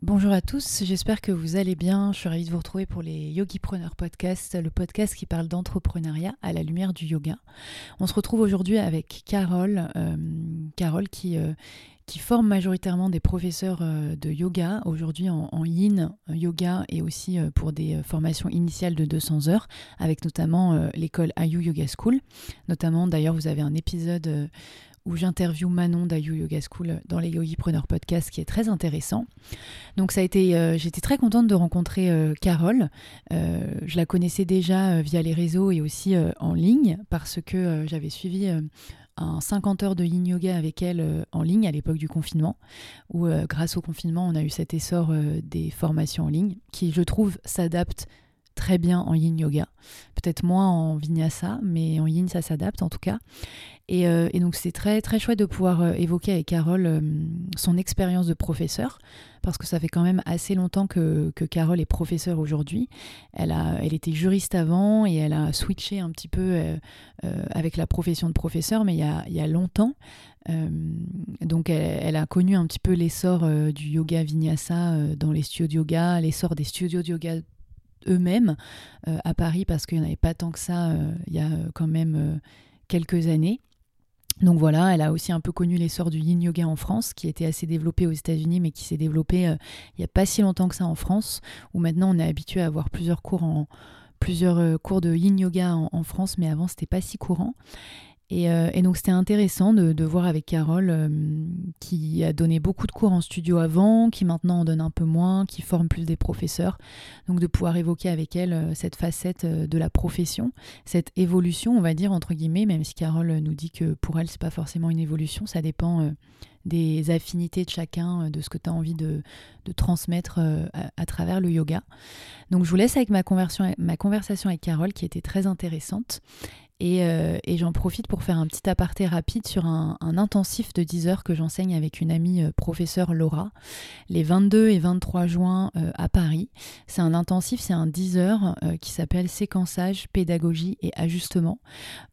Bonjour à tous, j'espère que vous allez bien. Je suis ravie de vous retrouver pour les Yogi Preneurs Podcast, le podcast qui parle d'entrepreneuriat à la lumière du yoga. On se retrouve aujourd'hui avec Carole, euh, Carole qui, euh, qui forme majoritairement des professeurs euh, de yoga, aujourd'hui en, en, yin yoga et aussi pour des formations initiales de 200 heures, avec notamment l'école Ayu Yoga School. Notamment, d'ailleurs, vous avez un épisode où j'interviewe Manon d'Ayu Yoga School dans les Yogi Preneurs Podcast, qui est très intéressant. Donc ça a été, euh, j'étais très contente de rencontrer euh, Carole. Euh, je la connaissais déjà via les réseaux et aussi en ligne parce que j'avais suivi un 50 heures de yin yoga avec elle en ligne à l'époque du confinement, où grâce au confinement, on a eu cet essor des formations en ligne qui, je trouve, s'adaptent très bien en yin yoga. Peut-être moins en vinyasa, mais en yin ça s'adapte en tout cas. Et, euh, donc c'est très très chouette de pouvoir euh, évoquer avec Carole euh, son expérience de professeur, parce que ça fait quand même assez longtemps que, que Carole est professeure aujourd'hui. Elle, a, elle était juriste avant et elle a switché un petit peu avec la profession de professeur, mais il y a, il y a longtemps. donc elle, elle, a connu un petit peu l'essor du yoga vinyasa dans les studios de yoga, l'essor des studios de yoga eux-mêmes euh, à Paris parce qu'il n'y en avait pas tant que ça euh, il y a euh, quand même quelques années. Donc voilà, elle a aussi un peu connu l'essor du yin yoga en France, qui était assez développé aux États-Unis, mais qui s'est développé il n'y a pas si longtemps que ça en France, où maintenant on est habitué à avoir plusieurs cours plusieurs cours de yin yoga en, en France, mais avant c'était pas si courant. Euh, et, donc c'était intéressant de, voir avec Carole, euh, qui a donné beaucoup de cours en studio avant, qui maintenant en donne un peu moins, qui forme plus des professeurs. Donc de pouvoir évoquer avec elle euh, cette facette de la profession, cette évolution, on va dire entre guillemets, même si Carole nous dit que pour elle c'est pas forcément une évolution, ça dépend des affinités de chacun, de ce que tu as envie de, transmettre à, travers le yoga. Donc je vous laisse avec ma, ma conversation avec Carole qui était très intéressante. Euh, et, j'en profite pour faire un petit aparté rapide sur un, intensif de 10 heures que j'enseigne avec une amie euh, professeure Laura, les 22 et 23 juin euh, à Paris. C'est un intensif, c'est un 10 heures qui s'appelle séquençage, pédagogie et ajustement,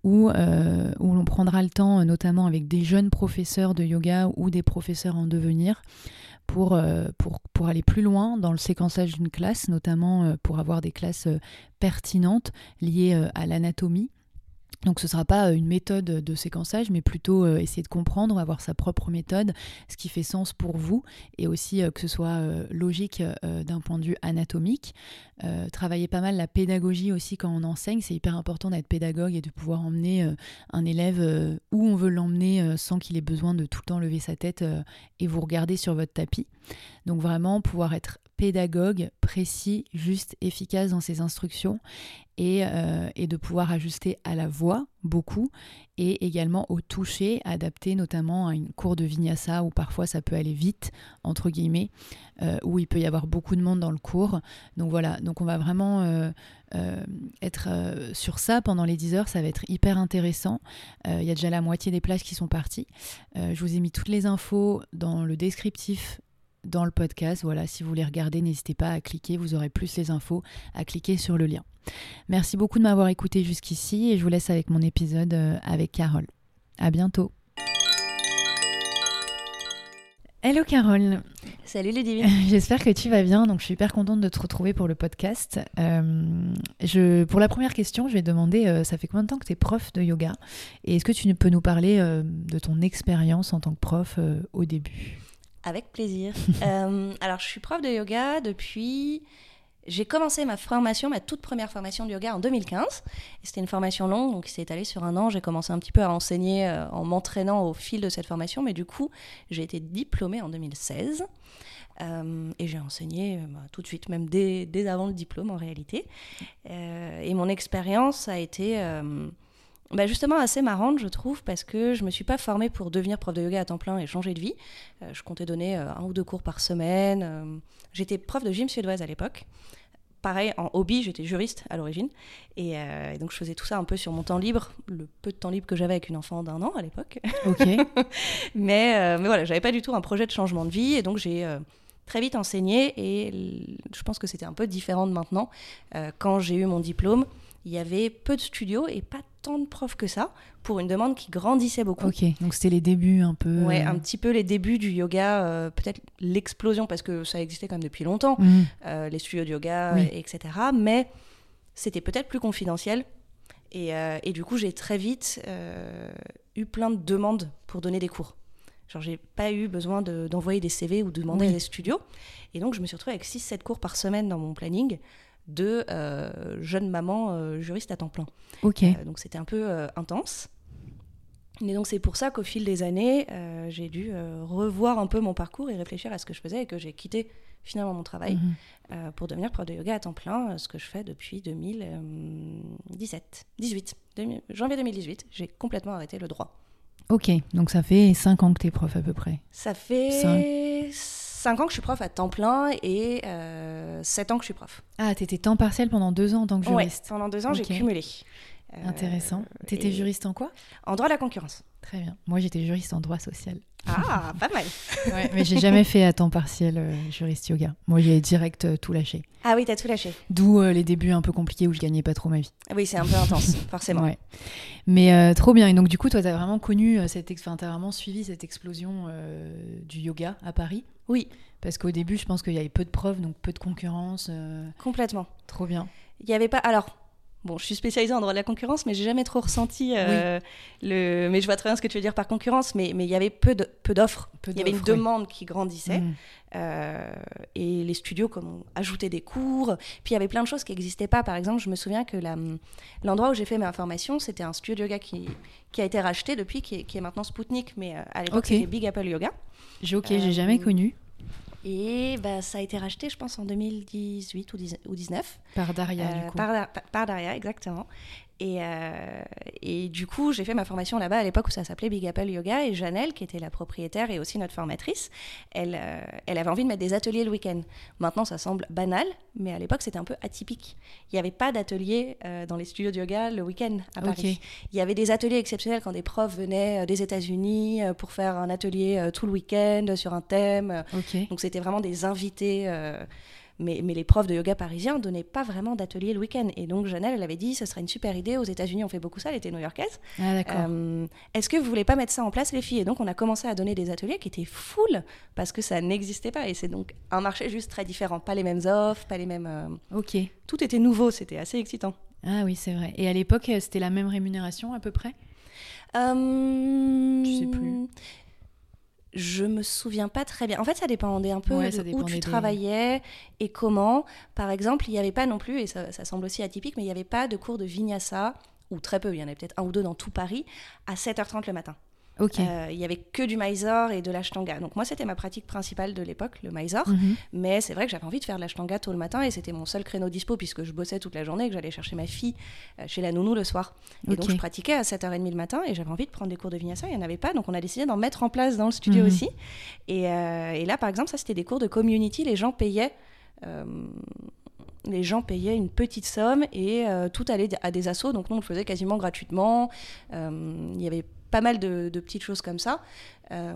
où, où l'on prendra le temps, notamment avec des jeunes professeurs de yoga ou des professeurs en devenir, pour, pour, pour, aller plus loin dans le séquençage d'une classe, notamment pour avoir des classes pertinentes liées à l'anatomie donc ce ne sera pas euh, une méthode de séquençage, mais plutôt euh, essayer de comprendre, avoir sa propre méthode, ce qui fait sens pour vous, et aussi euh, que ce soit logique d'un point de vue anatomique. travailler pas mal la pédagogie aussi quand on enseigne, c'est hyper important d'être pédagogue et de pouvoir emmener un élève où on veut l'emmener sans qu'il ait besoin de tout le temps lever sa tête et vous regarder sur votre tapis. Donc vraiment pouvoir être pédagogue, précis, juste, efficace dans ses instructions euh, et, de pouvoir ajuster à la voix beaucoup et également au toucher, adapté notamment à une cour de vinyasa où parfois ça peut aller vite, entre guillemets, euh, où il peut y avoir beaucoup de monde dans le cours. Donc voilà, donc on va vraiment euh, être sur ça pendant les 10 heures, ça va être hyper intéressant. Il y a déjà la moitié des places qui sont parties. je vous ai mis toutes les infos dans le descriptif dans le podcast. Voilà, si vous voulez regarder, n'hésitez pas à cliquer, vous aurez plus les infos, à cliquer sur le lien. Merci beaucoup de m'avoir écouté jusqu'ici et je vous laisse avec mon épisode euh, avec Carole. À bientôt. Hello Carole. Salut Ludivine. J'espère que tu vas bien. Donc je suis hyper contente de te retrouver pour le podcast. Euh, je, pour la première question, je vais demander, euh, ça fait combien de temps que tu es prof de yoga? Et est-ce que tu peux nous parler de ton expérience en tant que prof au début? Avec plaisir. Euh, alors, je suis prof de yoga depuis j'ai commencé ma formation, ma toute première formation de yoga en 2015. C'était une formation longue, donc qui s'est étalée sur un an. J'ai commencé un petit peu à enseigner euh, en m'entraînant au fil de cette formation, mais du coup, j'ai été diplômée en 2016. Euh, et j'ai enseigné bah, tout de suite, même dès, dès, avant le diplôme en réalité. et mon expérience a été bah justement assez marrante, je trouve, parce que je me suis pas formée pour devenir prof de yoga à temps plein et changer de vie. je comptais donner un ou deux cours par semaine. J'étais prof de gym suédoise à l'époque pareil, en hobby, j'étais juriste à l'origine. Euh, et, donc, je faisais tout ça un peu sur mon temps libre, le peu de temps libre que j'avais avec une enfant d'un an à l'époque. Ok. mais, euh, mais voilà, j'avais pas du tout un projet de changement de vie. Et donc, j'ai euh, très vite enseigné. Et je pense que c'était un peu différent de maintenant. quand j'ai eu mon diplôme, il y avait peu de studios et pas tant de profs que ça pour une demande qui grandissait beaucoup. Ok, donc c'était les débuts un peu. Ouais, euh, un petit peu les débuts du yoga, euh, peut-être l'explosion parce que ça existait quand même depuis longtemps, mhm. euh, les studios de yoga, etc. Mais c'était peut-être plus confidentiel. Et, et du coup, j'ai très vite eu plein de demandes pour donner des cours. Genre, j'ai pas eu besoin d'envoyer des CV ou de demander à des studios. Et donc, je me suis retrouvée avec 6-7 cours par semaine dans mon planning de euh, jeune maman euh, juriste à temps plein. Ok. Euh, donc c'était un peu intense. Et donc c'est pour ça qu'au fil des années, j'ai dû revoir un peu mon parcours et réfléchir à ce que je faisais et que j'ai quitté finalement mon travail mhm. pour devenir prof de yoga à temps plein, ce que je fais depuis 2017, 18, janvier 2018. J'ai complètement arrêté le droit. Ok, donc ça fait 5 ans que tu es prof à peu près. Ça fait 5 ans que je suis prof à temps plein et euh, 7 ans que je suis prof. Ah, tu étais temps partiel pendant 2 ans en tant que juriste pendant 2 ans, j'ai cumulé. Euh, Intéressant. Tu étais juriste en quoi? En droit de la concurrence. Très bien. Moi, j'étais juriste en droit social. Ah, pas mal. ouais, mais j'ai jamais fait à temps partiel euh, juriste yoga. Moi, j'ai direct euh, tout lâché. Ah oui, t'as tout lâché. D'où les débuts un peu compliqués où je gagnais pas trop ma vie. Oui, c'est un peu intense, forcément. Ouais. Mais trop bien. Et donc, du coup, toi, t'as vraiment connu cette, enfin, as vraiment suivi cette explosion du yoga à Paris? Oui. Parce qu'au début, je pense qu'il y avait peu de preuves, donc peu de concurrence. Euh, Complètement. Trop bien. Il n'y avait pas. Alors, bon, je suis spécialisée en droit de la concurrence, mais j'ai jamais trop ressenti euh, le. Mais je vois très bien ce que tu veux dire par concurrence, mais mais il y avait peu de peu d'offres. Il y avait une demande qui grandissait. Mm. Euh, et les studios comme on ajoutait des cours. Puis il y avait plein de choses qui n'existaient pas. Par exemple, je me souviens que l'endroit où j'ai fait ma formation, c'était un studio de yoga qui, qui a été racheté depuis, qui est, qui est maintenant Spoutnik, mais à l'époque c'était Big Apple Yoga. J'ai ok, j'ai jamais connu. Et bah, ça a été racheté, je pense, en 2018 ou 2019. Par Daria, du euh, coup. Par, Daria, exactement. Et, euh, et, du coup, j'ai fait ma formation là-bas à l'époque où ça s'appelait Big Apple Yoga. Et Janelle, qui était la propriétaire et aussi notre formatrice, elle, euh, elle avait envie de mettre des ateliers le week-end. Maintenant, ça semble banal, mais à l'époque, c'était un peu atypique. Il n'y avait pas d'atelier euh, dans les studios de yoga le week-end à Paris. Il y avait des ateliers exceptionnels quand des profs venaient des États-Unis pour faire un atelier tout le week-end sur un thème. Donc, c'était vraiment des invités mais, les profs de yoga parisiens ne donnaient pas vraiment d'atelier le week-end. Et donc, Janelle, elle avait dit, ce serait une super idée. Aux États-Unis, on fait beaucoup ça, elle était new-yorkaise. Ah, euh, Est-ce que vous voulez pas mettre ça en place, les filles? Et donc, on a commencé à donner des ateliers qui étaient full parce que ça n'existait pas. Et c'est donc un marché juste très différent. Pas les mêmes offres, pas les mêmes. Euh, ok. Tout était nouveau, c'était assez excitant. Ah oui, c'est vrai. Et à l'époque, euh, c'était la même rémunération à peu près? Euh... Je sais plus. Je me souviens pas très bien. En fait, ça dépendait un peu de où tu travaillais et comment. Par exemple, il n'y avait pas non plus, et ça, ça semble aussi atypique, mais il n'y avait pas de cours de vinyasa, ou très peu, il y en avait peut-être un ou deux dans tout Paris, à 7h30 le matin. Euh, il y avait que du Mysore et de l'ashtanga. Donc moi, c'était ma pratique principale de l'époque, le Mysore. Mhm. Mais c'est vrai que j'avais envie de faire de l'ashtanga tôt le matin et c'était mon seul créneau dispo puisque je bossais toute la journée et que j'allais chercher ma fille euh, chez la nounou le soir. Et donc je pratiquais à 7h30 le matin et j'avais envie de prendre des cours de vinyasa. Il n'y en avait pas, donc on a décidé d'en mettre en place dans le studio mhm. aussi. Et, euh, et, là, par exemple, ça c'était des cours de community. Les gens payaient les gens payaient une petite somme et tout allait à des assos. Donc nous, on le faisait quasiment gratuitement. Il y avait pas mal de, petites choses comme ça. Euh,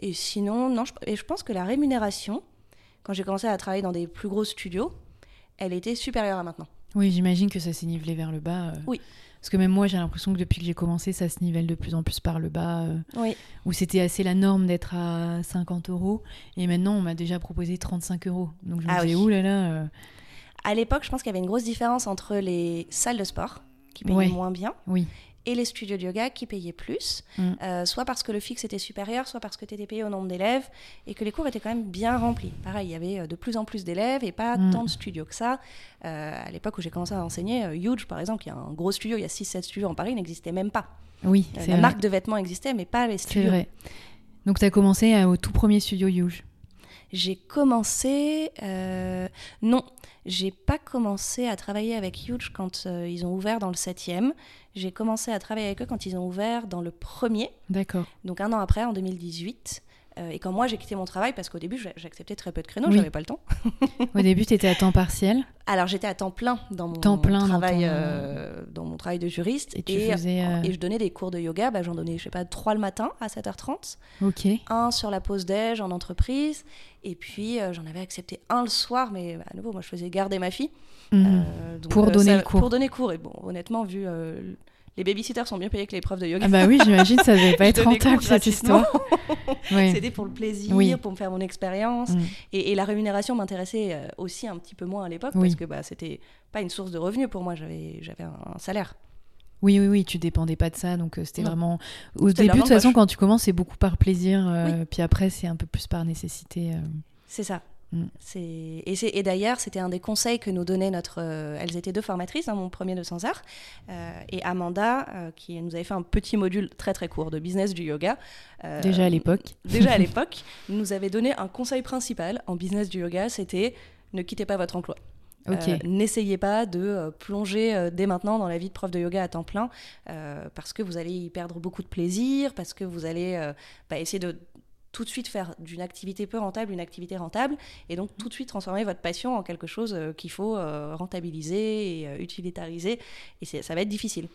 et sinon, non, je, et je pense que la rémunération, quand j'ai commencé à travailler dans des plus gros studios, elle était supérieure à maintenant. Oui, j'imagine que ça s'est nivelé vers le bas. Euh. oui. Parce que même moi, j'ai l'impression que depuis que j'ai commencé, ça se nivelle de plus en plus par le bas. Euh, oui. Où c'était assez la norme d'être à 50 euros. Et maintenant, on m'a déjà proposé 35 euros. Donc je me ah disais, oui. là À l'époque, je pense qu'il y avait une grosse différence entre les salles de sport, qui payaient moins bien, oui et les studios de yoga qui payaient plus, Mm. euh, soit parce que le fixe était supérieur, soit parce que tu étais payé au nombre d'élèves et que les cours étaient quand même bien remplis. Pareil, il y avait euh, de plus en plus d'élèves et pas Mm. tant de studios que ça. Euh, à l'époque où j'ai commencé à enseigner, Huge par exemple, y a un gros studio, il y a 6-7 studios en Paris, n'existait même pas. Oui, Euh, c'est la vrai. marque de vêtements existait, mais pas les C'est studios. vrai. Donc, tu as commencé au tout premier studio Huge. J'ai commencé. euh, non, j'ai pas commencé à travailler avec Huge quand euh, ils ont ouvert dans le 7e. J'ai commencé à travailler avec eux quand ils ont ouvert dans le premier, D'accord. donc un an après, en 2018. Euh, et quand moi j'ai quitté mon travail, parce qu'au début j'a- j'acceptais très peu de créneaux, Oui. j'avais pas le temps. Au début, tu étais à temps partiel? Alors j'étais à temps plein dans mon Temps plein dans travail, ton- euh, dans mon travail de juriste. et tu faisais. euh, et je donnais des cours de yoga, bah, j'en donnais, je sais pas, trois le matin à 7h30. Ok. un sur la pause déj en entreprise, et puis j'en avais accepté un le soir, mais à nouveau, moi je faisais garder ma fille. Donc, Pour donner le cours. Pour donner cours, et bon, honnêtement, vu les babysitters sont mieux payés que les profs de yoga. Ah bah oui, j'imagine ça devait pas être rentable cette histoire. Ouais. C'était pour le plaisir, Oui. pour me faire mon expérience. Mm. Et, et la rémunération m'intéressait euh, aussi un petit peu moins à l'époque, Oui. parce que bah, c'était pas une source de revenus pour moi, j'avais un, un salaire. Oui, oui, oui, tu dépendais pas de ça, donc euh, c'était vraiment. Au début, de toute façon, quand tu commences, c'est beaucoup par plaisir, euh, puis après, c'est un peu plus par nécessité. euh. C'est ça. Mm. Et, d'ailleurs, c'était un des conseils que nous donnait notre. euh, elles étaient deux formatrices dans mon premier 200 heures. Euh, et Amanda, euh, qui nous avait fait un petit module très très court de business du yoga. Déjà à l'époque. Déjà à l'époque, nous avait donné un conseil principal en business du yoga c'était ne quittez pas votre emploi. Euh, N'essayez pas de euh, plonger euh, dès maintenant dans la vie de prof de yoga à temps plein parce que vous allez y perdre beaucoup de plaisir, parce que vous allez bah, essayer de tout de suite faire d'une activité peu rentable une activité rentable et donc tout de suite transformer votre passion en quelque chose euh, qu'il faut euh, rentabiliser et euh, utilitariser et ça va être difficile.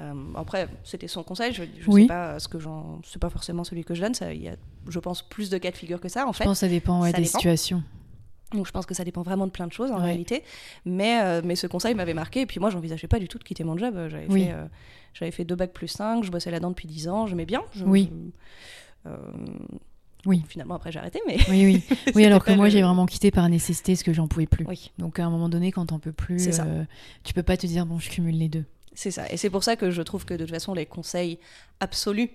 Euh, après, c'était son conseil, je ne Oui. sais pas ce que j'en, c'est pas forcément celui que je donne, il y a, je pense, plus de cas de figure que ça en Je fait. pense que ça dépend ouais, ça des dépend. situations. Donc je pense que ça dépend vraiment de plein de choses en Ouais. réalité. Mais, euh, mais ce conseil m'avait marqué. Et puis moi, j'envisageais pas du tout de quitter mon job. J'avais Oui. fait, euh, j'avais fait deux bacs plus 5, je bossais là-dedans depuis 10 ans, j'aimais bien. Je- Oui. je- euh, Oui. Finalement, après, j'ai arrêté. Mais Oui, oui. Oui, alors que moi, le- j'ai vraiment quitté par nécessité parce que j'en pouvais plus. oui, Donc à un moment donné, quand t'en peux plus, ça. euh, tu peux pas te dire, bon, je cumule les deux. c'est ça. Et c'est pour ça que je trouve que de toute façon, les conseils absolus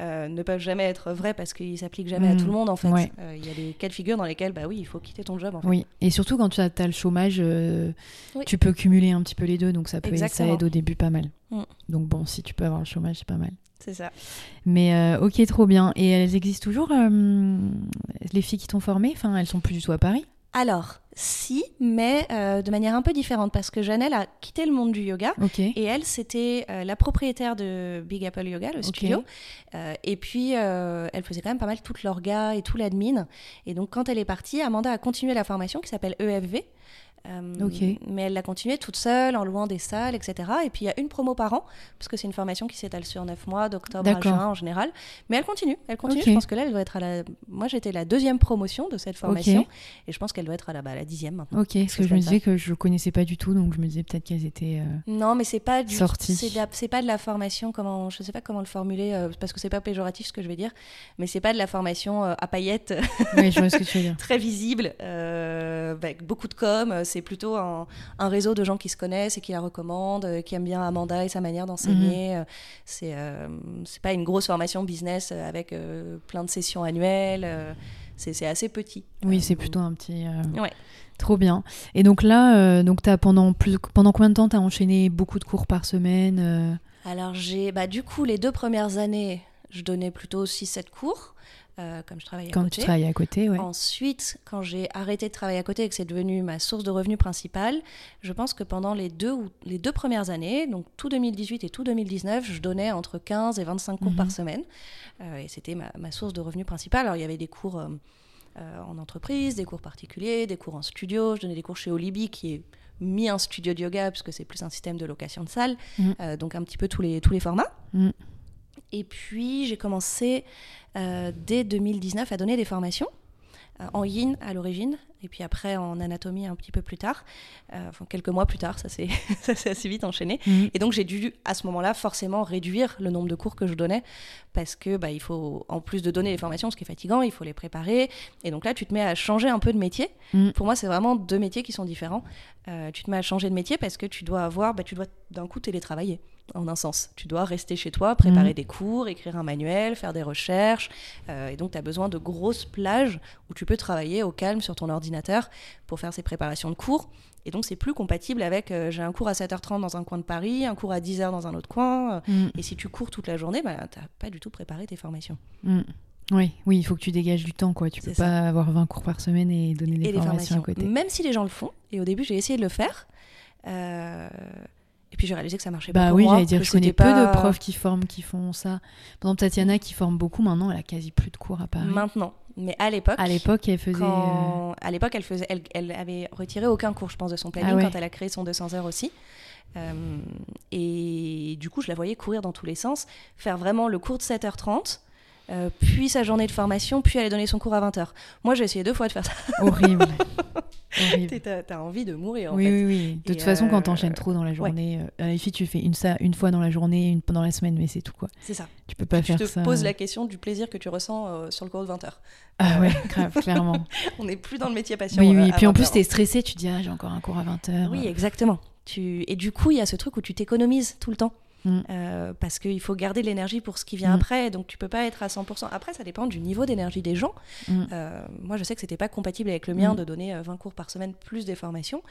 euh, ne peuvent jamais être vrais parce qu'ils s'appliquent jamais à tout le monde en fait. Ouais. Euh, Il y a des cas de figure dans lesquels, bah oui, il faut quitter ton job en fait. Oui, et surtout quand tu as, le chômage, euh, Oui. tu peux cumuler un petit peu les deux, donc ça, peut, ça Exactement. aide au début pas mal. Mm. Donc bon, si tu peux avoir le chômage, c'est pas mal. C'est ça. Mais euh, ok, trop bien. Et elles existent toujours, euh, les filles qui t'ont formée? Enfin, elles sont plus du tout à Paris? Alors, si, mais euh, de manière un peu différente parce que Janelle a quitté le monde du yoga. Et elle, c'était la propriétaire de Big Apple Yoga, le studio. Et puis, elle faisait quand même pas mal toute l'orga et tout l'admin. Et donc, quand elle est partie, Amanda a continué la formation qui s'appelle EFV. Euh. Mais elle l'a continuée toute seule, en louant des salles, etc. Et puis, il y a une promo par an, parce que c'est une formation qui s'étale sur 9 mois, d'octobre à juin en général. Mais elle continue, elle continue. Je pense que là, elle doit être à la... Moi, j'étais la deuxième promotion de cette formation. Et je pense qu'elle doit être à la, bah, la dixième maintenant. Ok, parce que je me ça. disais que je connaissais pas du tout, donc je me disais peut-être qu'elles étaient. euh, Non, mais c'est pas du Sortie. c'est de la- c'est pas de la formation comment je sais pas comment le formuler euh, parce que c'est pas péjoratif ce que je vais dire, mais c'est pas de la formation euh, à paillettes Ouais, je vois ce que tu veux dire. très visible avec beaucoup de com. C'est plutôt un, un réseau de gens qui se connaissent et qui la recommandent, euh, qui aiment bien Amanda et sa manière d'enseigner. Euh, C'est c'est pas une grosse formation business avec plein de sessions annuelles. c'est assez petit. Oui, c'est plutôt un petit. Ouais. Trop bien. Et donc là, euh, donc as pendant plus pendant combien de temps t'as enchaîné beaucoup de cours par semaine euh, Alors j'ai, bah, du coup, les deux premières années, je donnais plutôt 6-7 cours, euh, comme je travaillais à quand côté. tu travaillais à côté, ouais. Ensuite, quand j'ai arrêté de travailler à côté et que c'est devenu ma source de revenus principale, je pense que pendant les deux, ou, les deux premières années, donc tout 2018 et tout 2019, je donnais entre 15 et 25 cours Mhm. par semaine. Euh, et c'était ma, ma source de revenus principale. Alors il y avait des cours euh, en entreprise, des cours particuliers, des cours en studio. Je donnais des cours chez Olibi qui est mis un studio de yoga puisque c'est plus un système de location de salle. Mhm. Donc un petit peu tous les, tous les formats. Mhm. Et puis j'ai commencé euh, dès 2019 à donner des formations euh, en yin à l'origine, et puis après en anatomie un petit peu plus tard, euh, enfin quelques mois plus tard, ça s'est assez vite enchaîné. Mhm. Et donc j'ai dû à ce moment-là forcément réduire le nombre de cours que je donnais parce que bah, il faut en plus de donner les formations, ce qui est fatigant, il faut les préparer. Et donc là tu te mets à changer un peu de métier. Mhm. Pour moi c'est vraiment deux métiers qui sont différents. Euh, tu te mets à changer de métier parce que tu dois avoir, bah, tu dois d'un coup télétravailler. En un sens. Tu dois rester chez toi, préparer Mhm. des cours, écrire un manuel, faire des recherches. euh, et donc, tu as besoin de grosses plages où tu peux travailler au calme sur ton ordinateur pour faire ces préparations de cours. Et donc, c'est plus compatible avec euh, j'ai un cours à 7h30 dans un coin de Paris, un cours à 10h dans un autre coin. euh, Mm. Et si tu cours toute la journée, bah, tu pas du tout préparé tes formations. Mm. Oui, oui, il faut que tu dégages du temps, quoi. Tu peux ça. pas avoir 20 cours par semaine et donner des, et formations, formations. à côté. Même si les gens le font. Et au début, j'ai essayé de le faire. Euh, Et puis j'ai réalisé que ça marchait Bah pas pour oui, j'allais dire, que je connais c'était peu pas- de profs qui forment, qui font ça. Par exemple, Tatiana qui forme beaucoup, maintenant, elle a quasi plus de cours à Paris. Maintenant. Mais à l'époque, À l'époque, elle faisait. euh, quand... à l'époque, elle, faisait... elle, elle avait retiré aucun cours, je pense, de son planning Ah ouais. quand elle a créé son 200 heures aussi. Euh, et du coup, je la voyais courir dans tous les sens, faire vraiment le cours de 7h30, euh, puis sa journée de formation, puis aller donner son cours à 20h. Moi, j'ai essayé deux fois de faire ça. Horrible. Horrible. T'as t'as envie de mourir, en Oui, fait. oui, oui. De Et toute façon, quand euh, t'enchaînes trop dans la journée, euh, à la tu fais une, ça, une fois dans la journée, une pendant la semaine, mais c'est tout, quoi. C'est ça. Tu peux pas tu faire te ça. poses la question du plaisir que tu ressens euh, sur le cours de 20h. Ah ouais, grave, clairement. On n'est plus dans le métier passion. Oui, oui. à Puis en 20 plus, t'es stressé, tu te dis, ah, j'ai encore un cours à 20h. Oui, exactement. Tu... Et du coup, il y a ce truc où tu t'économises tout le temps. Mm. Euh, parce qu'il faut garder de l'énergie pour ce qui vient Mm. après, donc tu peux pas être à 100%. Après, ça dépend du niveau d'énergie des gens. Mm. Euh, moi, je sais que c'était pas compatible avec le mien de donner euh, 20 cours par semaine plus des formations,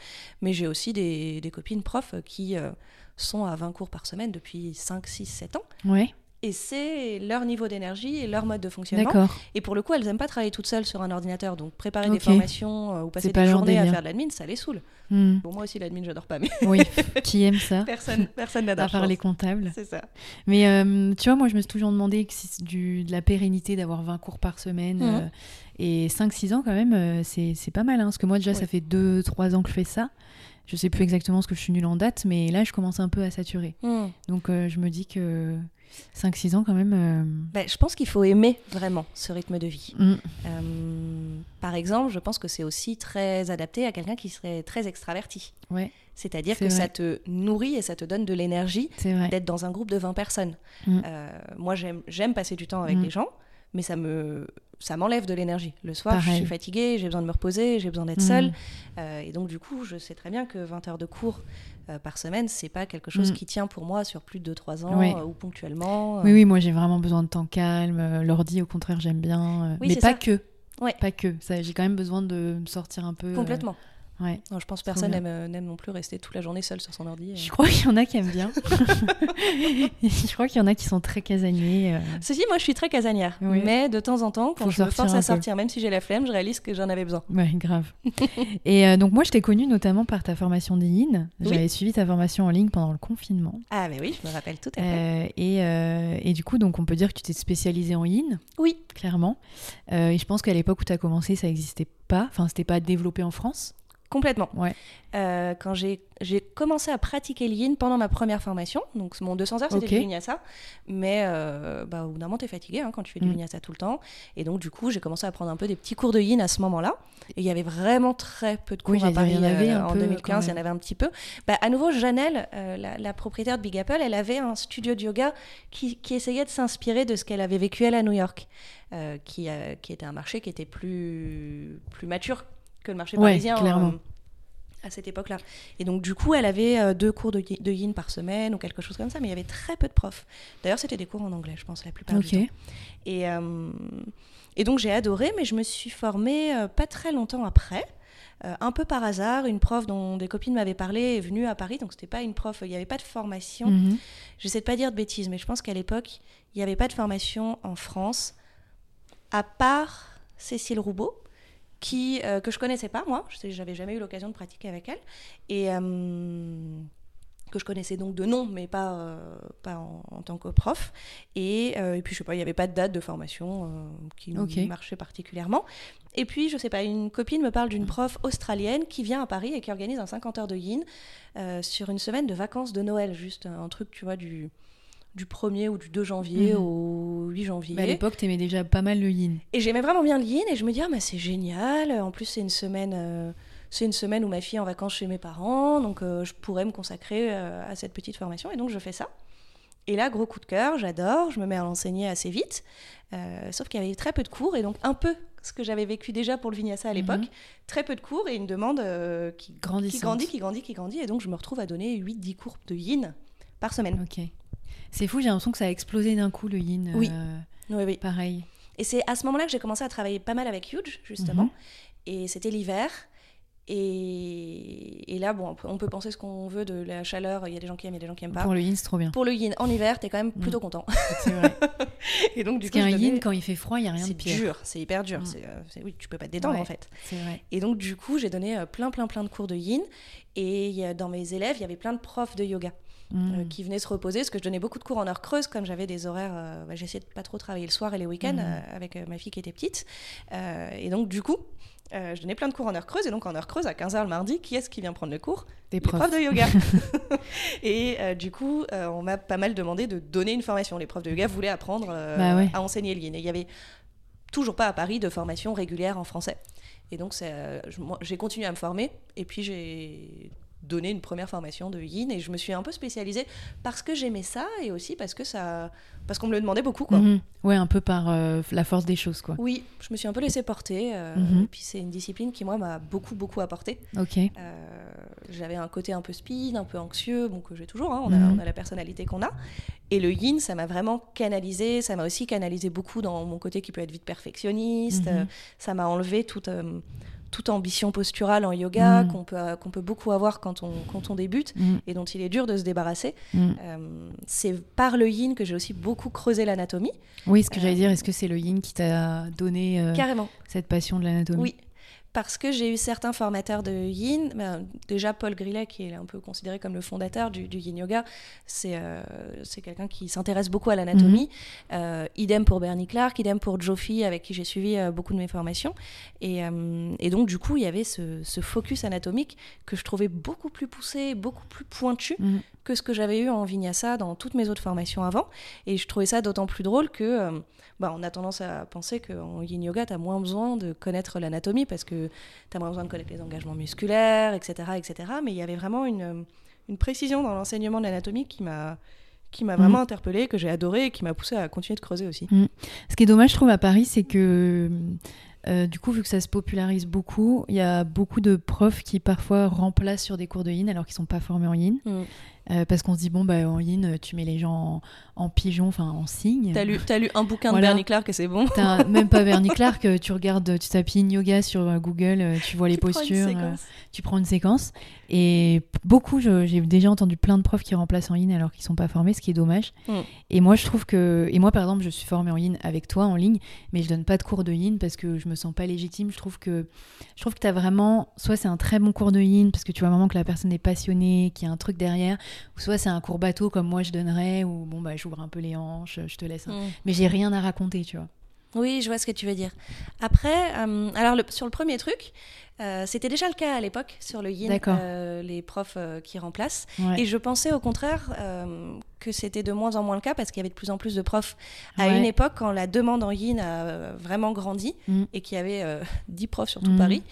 mais j'ai aussi des, des copines profs qui euh, sont à 20 cours par semaine depuis 5, 6, 7 ans. Ouais, Et c'est leur niveau d'énergie et leur mode de fonctionnement. Et pour le coup, elles n'aiment pas travailler toutes seules sur un ordinateur. Donc préparer des formations euh, ou passer des journées à faire de l'admin, ça les saoule. Hmm. Bon, moi aussi, l'admin, j'adore pas, mais Oui, qui aime ça personne personne n'adore. À part les comptables. C'est ça. Mais euh, tu vois, moi, je me suis toujours demandé que si c'est du, de la pérennité d'avoir 20 cours par semaine. Mhm. euh, et 5-6 ans, quand même, c'est pas mal. Hein, parce que moi, déjà, ça fait 2-3 ans que je fais ça. Je sais plus exactement ce que je suis nulle en date, mais là, je commence un peu à saturer. Hmm. Donc, euh, je me dis que 5-6 ans, quand même. euh, Ben, je pense qu'il faut aimer vraiment ce rythme de vie. hmm, Euh, par exemple, je pense que c'est aussi très adapté à quelqu'un qui serait très extraverti. ouais, C'est-à-dire C'est que vrai. ça te nourrit et ça te donne de l'énergie d'être dans un groupe de 20 personnes. Mm. Euh, moi, j'aime passer du temps avec Mm. les gens, mais ça me ça m'enlève de l'énergie. Le soir, je suis fatiguée, j'ai besoin de me reposer, j'ai besoin d'être Mm. seule. Euh, et donc, du coup, je sais très bien que 20 heures de cours euh, par semaine, c'est pas quelque chose Mm. qui tient pour moi sur plus de 2-3 ans euh, ou ponctuellement. Oui, oui, moi, j'ai vraiment besoin de temps calme. L'ordi, au contraire, j'aime bien. Oui, mais pas ça. que. Ouais. Pas que. J'ai quand même besoin de me sortir un peu. Complètement. Ouais. Non, je pense personne n'aime euh, n'aime non plus rester toute la journée seule sur son ordi. euh. Je crois qu'il y en a qui aiment bien. je crois qu'il y en a qui sont très casaniers. euh. Ceci, moi, je suis très casanière. Oui. Mais de temps en temps, quand Faut je me force à peu. sortir, même si j'ai la flemme, je réalise que j'en avais besoin. Ouais, grave. Et euh, donc moi, je t'ai connue notamment par ta formation d'IN. Oui. J'avais suivi ta formation en ligne pendant le confinement. Ah, mais oui, je me rappelle tout à fait. Euh, et, et du coup, donc on peut dire que tu t'es spécialisée en IN, Oui, clairement. Et je pense qu'à l'époque où tu as commencé, ça n'existait pas. Enfin, c'était pas développé en France. Complètement. Ouais. Euh, quand j'ai commencé à pratiquer l'IN pendant ma première formation, donc mon 200 heures c'était Ok. du vinyasa, mais euh, bah, au bout d'un moment t'es fatigué hein, quand tu fais du Mm. vinyasa tout le temps, et donc du coup j'ai commencé à prendre un peu des petits cours de yin à ce moment-là, et il y avait vraiment très peu de cours Oui, à Paris il y en avait euh, en peu, 2015, quand il y en avait un petit peu. Bah, à nouveau, Janelle, euh, la, la propriétaire de Big Apple, elle avait un studio de yoga qui, qui essayait de s'inspirer de ce qu'elle avait vécu elle à New York, euh, qui, euh, qui était un marché qui était plus, plus mature que le marché Ouais, parisien. clairement. euh, à cette époque-là. Et donc, du coup, elle avait euh, deux cours de, de yin par semaine ou quelque chose comme ça, mais il y avait très peu de profs. D'ailleurs, c'était des cours en anglais, je pense, la plupart du temps. Et, euh, et donc, j'ai adoré, mais je me suis formée euh, pas très longtemps après. Un peu par hasard, une prof dont des copines m'avaient parlé est venue à Paris, donc c'était pas une prof, il n'y avait pas de formation. Mhm. J'essaie de pas dire de bêtises, mais je pense qu'à l'époque, il n'y avait pas de formation en France, à part Cécile Roubaud, qui, euh, que je connaissais pas, moi. Je J'avais jamais eu l'occasion de pratiquer avec elle. Et euh, que je connaissais donc de nom, mais pas, euh, pas en, en tant que prof. Et, et puis, je sais pas, il n'y avait pas de date de formation qui Ok. marchait particulièrement. Et puis, je sais pas, une copine me parle d'une prof australienne qui vient à Paris et qui organise un 50 heures de yin sur une semaine de vacances de Noël, juste un truc, tu vois, du, du 1er ou du 2 janvier Mhm. au 8 janvier. Bah, à l'époque, t'aimais déjà pas mal le yin. Et j'aimais vraiment bien le yin et je me dis ah c'est génial. En plus c'est une semaine euh, c'est une semaine où ma fille est en vacances chez mes parents donc euh, je pourrais me consacrer euh, à cette petite formation et donc je fais ça. Et là gros coup de cœur, j'adore, je me mets à l'enseigner assez vite. Sauf qu'il y avait très peu de cours et donc un peu ce que j'avais vécu déjà pour le vinyasa à l'époque, Mhm. très peu de cours et une demande qui, qui Grandissante. grandit, qui grandit, qui grandit et donc je me retrouve à donner 8 10 cours de yin par semaine. Ok. C'est fou, j'ai l'impression que ça a explosé d'un coup le yin. Oui. euh, Oui, oui. pareil. Et c'est à ce moment-là que j'ai commencé à travailler pas mal avec Huge, justement. Mhm. Et c'était l'hiver. Et, et là, bon, on peut, penser ce qu'on veut de la chaleur. Il y a des gens qui aiment, il y a des gens qui aiment pas. Pour le yin, c'est trop bien. Pour le yin, en hiver, t'es quand même Mm. plutôt content. C'est vrai. Et donc, du Parce coup, qu'un yin, quand il fait froid, il n'y a rien de c'est pire. dur, c'est hyper dur. Mm. C'est, euh, c'est- oui, tu peux pas te détendre Ouais. en fait. C'est vrai. Et donc, du coup, j'ai donné euh, plein, plein, plein de cours de yin. Et dans mes élèves, il y avait plein de profs de yoga euh, Mm. qui venaient se reposer. Parce que je donnais beaucoup de cours en heure creuse, comme j'avais des horaires. euh, bah, J'essayais de pas trop travailler le soir et les week-ends Mhm. euh, avec ma fille qui était petite. Et donc, du coup, euh, je donnais plein de cours en heure creuse. Et donc, en heure creuse, à 15h le mardi, qui est-ce qui vient prendre le cours? Des les profs. profs de yoga. et euh, du coup, euh, on m'a pas mal demandé de donner une formation. Les profs de yoga voulaient apprendre Bah ouais. à enseigner le yin. Et il y avait toujours pas à Paris de formation régulière en français. Et donc, j'ai continué à me former. Et puis, j'ai donné une première formation de yin. Et je me suis un peu spécialisée parce que j'aimais ça et aussi parce que ça, parce qu'on me le demandait beaucoup. Quoi. Mhm. Ouais, un peu par euh, la force des choses, quoi. Oui, je me suis un peu laissée porter. euh, Mhm. Et puis, c'est une discipline qui, moi, m'a beaucoup, beaucoup apporté. Ok. Euh, j'avais un côté un peu speed, un peu anxieux, bon, que j'ai toujours, hein, on, a, Mhm. on a la personnalité qu'on a. Et le yin, ça m'a vraiment canalisé, ça m'a aussi canalisé beaucoup dans mon côté qui peut être vite perfectionniste, ça m'a enlevé toute, toute ambition posturale en yoga Mhm. qu'on peut, qu'on peut beaucoup avoir quand on, quand on débute Mm. et dont il est dur de se débarrasser. Mm. Euh, c'est par le yin que j'ai aussi beaucoup creusé l'anatomie, Oui, ce que j'allais Euh, dire, est-ce que c'est le yin qui t'a donné euh, carrément. cette passion de l'anatomie? Oui, parce que j'ai eu certains formateurs de yin. Ben, déjà, Paul Grillet, qui est un peu considéré comme le fondateur du, du yin yoga, c'est euh, quelqu'un qui s'intéresse beaucoup à l'anatomie. Euh, idem pour Bernie Clark, idem pour Jofi, avec qui j'ai suivi euh, beaucoup de mes formations. Et, euh, et donc, du coup, il y avait ce, ce focus anatomique que je trouvais beaucoup plus poussé, beaucoup plus pointu Mm. que ce que j'avais eu en vinyasa dans toutes mes autres formations avant. Et je trouvais ça d'autant plus drôle que bah, on a tendance à penser qu'en yin yoga, tu as moins besoin de connaître l'anatomie parce que tu as moins besoin de connaître les engagements musculaires, etc. etc. Mais il y avait vraiment une, une précision dans l'enseignement de l'anatomie qui m'a qui m'a Mhm. vraiment interpellée, que j'ai adoré et qui m'a poussé à continuer de creuser aussi. Ce qui est dommage, je trouve, à Paris, c'est que euh, du coup, vu que ça se popularise beaucoup, il y a beaucoup de profs qui parfois remplacent sur des cours de yin alors qu'ils sont pas formés en yin. Mm. Euh, parce qu'on se dit, bon, bah, en yin, tu mets les gens en, en pigeon, enfin en signe. T'as lu, t'as lu un bouquin Voilà. de Bernie Clark et c'est bon. Même pas Bernie Clark, tu regardes, tu tapes yin yoga sur euh, Google, euh, tu vois les Tu postures, tu prends une séquence. Et beaucoup, j'ai déjà entendu plein de profs qui remplacent en yin alors qu'ils sont pas formés, ce qui est dommage. Mm. Et moi, je trouve que. Et moi, par exemple, je suis formée en yin avec toi en ligne, mais je donne pas de cours de yin parce que je me sens pas légitime. Je trouve que. Je trouve que t'as vraiment. Soit c'est un très bon cours de yin parce que tu vois vraiment que la personne est passionnée, qu'il y a un truc derrière, ou soit c'est un cours bateau comme moi je donnerais, où bon, bah, j'ouvre un peu les hanches, je te laisse. un- Mm. Mais j'ai rien à raconter, tu vois. Oui, je vois ce que tu veux dire. Après, euh, alors le- sur le premier truc, euh, c'était déjà le cas à l'époque sur le yin, euh, les profs qui remplacent. Ouais. Et je pensais au contraire que c'était de moins en moins le cas parce qu'il y avait de plus en plus de profs. À Ouais. une époque, quand la demande en yin a vraiment grandi Mm. et qu'il y avait euh, 10 profs sur tout Mm. Paris,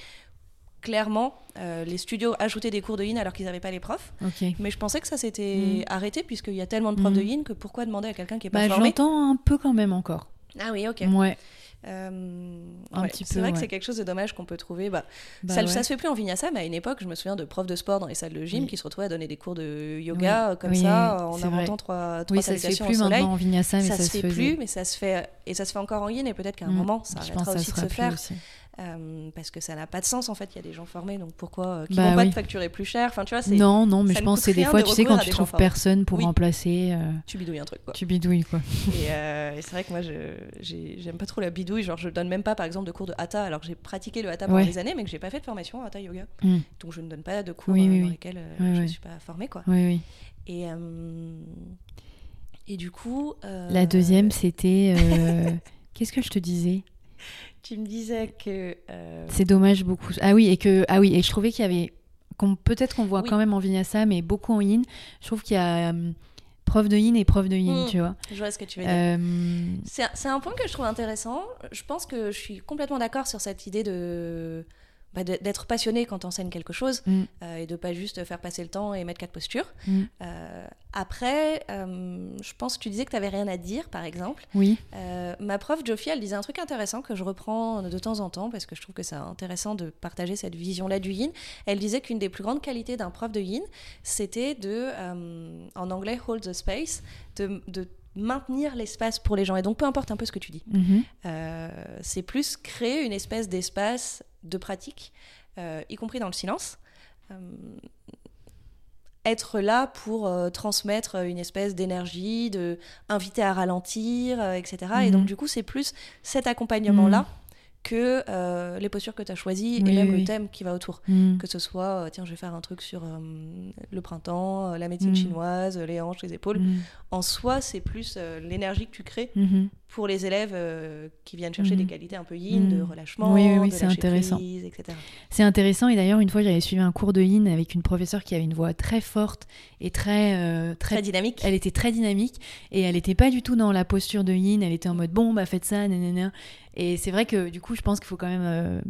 clairement, euh, les studios ajoutaient des cours de yin alors qu'ils n'avaient pas les profs. Mais je pensais que ça s'était arrêté puisqu'il y a tellement de profs Mm. de yin que pourquoi demander à quelqu'un qui est pas Bah, formé j'entends un peu quand même encore. Ah oui, ok. Ouais. Euh, ouais, c'est vrai que c'est quelque chose de dommage qu'on peut trouver. Bah, Bah ça, ouais. ça se fait plus en vinyasa, mais à une époque, je me souviens de profs de sport dans les salles de gym Oui. qui se retrouvaient à donner des cours de yoga comme Oui, ça, en inventant trois, trois ça se fait plus maintenant en vinyasa, mais ça, ça, se fait faisait. plus, mais ça se fait et ça se fait encore en yin et peut-être qu'à un Mm. moment ça arrêtera ça aussi de se faire aussi. Euh, parce que ça n'a pas de sens en fait. Il y a des gens formés, donc pourquoi euh, qui Bah vont pas te facturer plus cher? Enfin, tu vois, c'est Non, non, mais je pense c'est des fois, de tu sais, quand tu trouves personne pour Oui. remplacer, euh, tu bidouilles un truc quoi. tu bidouilles, quoi. Et, et c'est vrai que moi, j'aime pas trop la bidouille. Genre, je donne même pas, par exemple, de cours de hatha, alors que j'ai pratiqué le hatha pendant Ouais. des années, mais que j'ai pas fait de formation hatha yoga. Mm. Donc, je ne donne pas de cours Oui, dans lesquels je ne suis pas formée, quoi. Oui, oui. Et, et du coup. La deuxième, c'était. Qu'est-ce que je te disais? Tu me disais que. euh, C'est dommage beaucoup. Ah oui, et que ah oui, et je trouvais qu'il y avait qu'on- peut-être qu'on voit Oui. quand même en vinyasa, mais beaucoup en yin. Je trouve qu'il y a euh, prof de yin et prof de yin, Mm. tu vois. je vois ce que tu veux dire. Euh, C'est un point que je trouve intéressant. Je pense que je suis complètement d'accord sur cette idée de. D'être passionné quand tu enseignes quelque chose Mm. euh, et de pas juste faire passer le temps et mettre quatre postures. Mm. Euh, après, euh, je pense que tu disais que tu n'avais rien à dire, par exemple. Oui. Ma prof Jophie, elle disait un truc intéressant que je reprends de temps en temps parce que je trouve que c'est intéressant de partager cette vision-là du yin. Elle disait qu'une des plus grandes qualités d'un prof de yin, c'était de, en anglais, hold the space, de, de maintenir l'espace pour les gens. Et donc, peu importe un peu ce que tu dis. Mhm. Euh, c'est plus créer une espèce d'espace de pratique, euh, y compris dans le silence. Euh, être là pour transmettre une espèce d'énergie, de inviter à ralentir, etc. Et Mhm. donc du coup, c'est plus cet accompagnement-là que euh, les postures que tu as choisies Oui, et même oui, le thème qui va autour. Mm. Que ce soit, euh, tiens, je vais faire un truc sur euh, le printemps, la médecine Mhm. chinoise, les hanches, les épaules. Mm. En soi, c'est plus l'énergie que tu crées. Pour les élèves euh, qui viennent chercher Mhm. des qualités un peu yin, de Mhm. relâchement, Oui, oui, oui, de c'est intéressant. prise, etc. C'est intéressant et d'ailleurs une fois j'avais suivi un cours de yin avec une professeure qui avait une voix très forte et très euh, très Très dynamique. elle était très dynamique et elle était pas du tout dans la posture de yin, elle était en mode bon bah faites ça nanana et c'est vrai que du coup je pense qu'il faut quand même euh,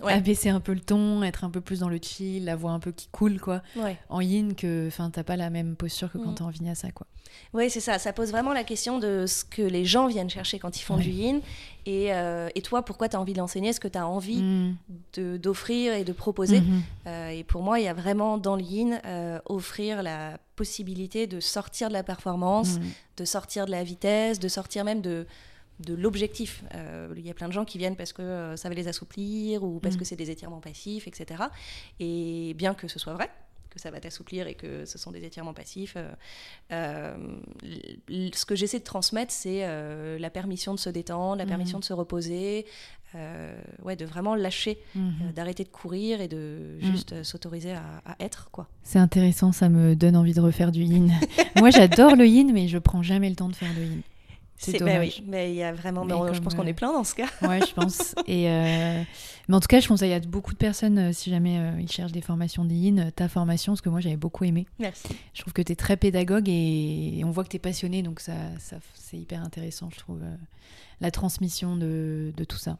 Ouais. abaisser un peu le ton, être un peu plus dans le chill, la voix un peu qui coule quoi. Ouais. En yin que enfin t'as pas la même posture que quand Mhm. t'es en vinyasa quoi. Ouais, c'est ça. Ça pose vraiment la question de ce que les gens viennent chercher quand ils font Ouais. du yin. Et, euh, et toi, pourquoi tu as envie de l'enseigner? Est-ce que tu as envie Mm. de- d'offrir et de proposer? Mhm. Euh, Et pour moi, il y a vraiment dans le yin euh, offrir la possibilité de sortir de la performance, Mm. de sortir de la vitesse, de sortir même de, de l'objectif. Euh, Il y a plein de gens qui viennent parce que euh, ça va les assouplir ou parce Mm. que c'est des étirements passifs, etc. Et bien que ce soit vrai, que ça va t'assouplir et que ce sont des étirements passifs, euh, euh, ce que j'essaie de transmettre, c'est euh, la permission de se détendre, la permission de se reposer, euh, ouais, de vraiment lâcher, euh, d'arrêter de courir et de Mm. juste euh, s'autoriser à, à être, quoi. C'est intéressant, ça me donne envie de refaire du yin. Moi j'adore le yin mais je prends jamais le temps de faire le yin. C'est bah dommage. oui, mais il y a vraiment, Mais on- je pense qu'on euh, est plein dans ce cas. Ouais, je pense. Et euh, Mais en tout cas, je conseille à beaucoup de personnes, euh, si jamais euh, ils cherchent des formations euh, ta formation, parce que moi j'avais beaucoup aimé. Merci. Je trouve que tu es très pédagogue et, et on voit que tu es passionné, donc ça, ça, c'est hyper intéressant, je trouve, la transmission de, de tout ça.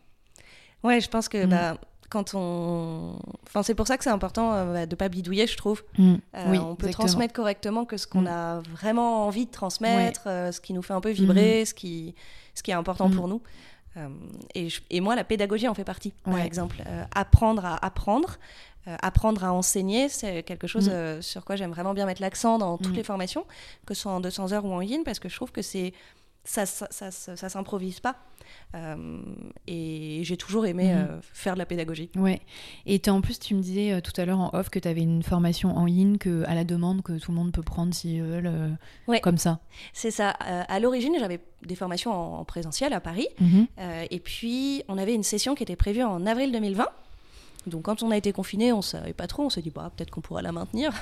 Ouais, je pense que Mm. bah, quand on. Enfin, c'est pour ça que c'est important euh, bah, de pas bidouiller, je trouve. Mm. Euh, oui, on peut exactement. transmettre correctement que ce qu'on Mm. a vraiment envie de transmettre, euh, ce qui nous fait un peu vibrer, ce, qui, ce qui est important Mm. pour nous. Euh, et, je- et moi, la pédagogie en fait partie, par Ouais. exemple. Apprendre à apprendre, apprendre à enseigner, c'est quelque chose Mm. sur quoi j'aime vraiment bien mettre l'accent dans toutes Mm. les formations, que ce soit en 200 heures ou en yin, parce que je trouve que c'est ça, ça, ça, ça- ça s'improvise pas. Euh, et j'ai toujours aimé Mhm. euh, faire de la pédagogie. Ouais. Et en plus, tu me disais euh, tout à l'heure en off que tu avais une formation en yin que, à la demande que tout le monde peut prendre s'ils veulent, Ouais. comme ça. C'est ça. À l'origine, j'avais des formations en, en présentiel à Paris. Mhm. Et puis, on avait une session qui était prévue en avril 2020. Donc, quand on a été confiné, on savait pas trop. On s'est dit, bah, peut-être qu'on pourra la maintenir.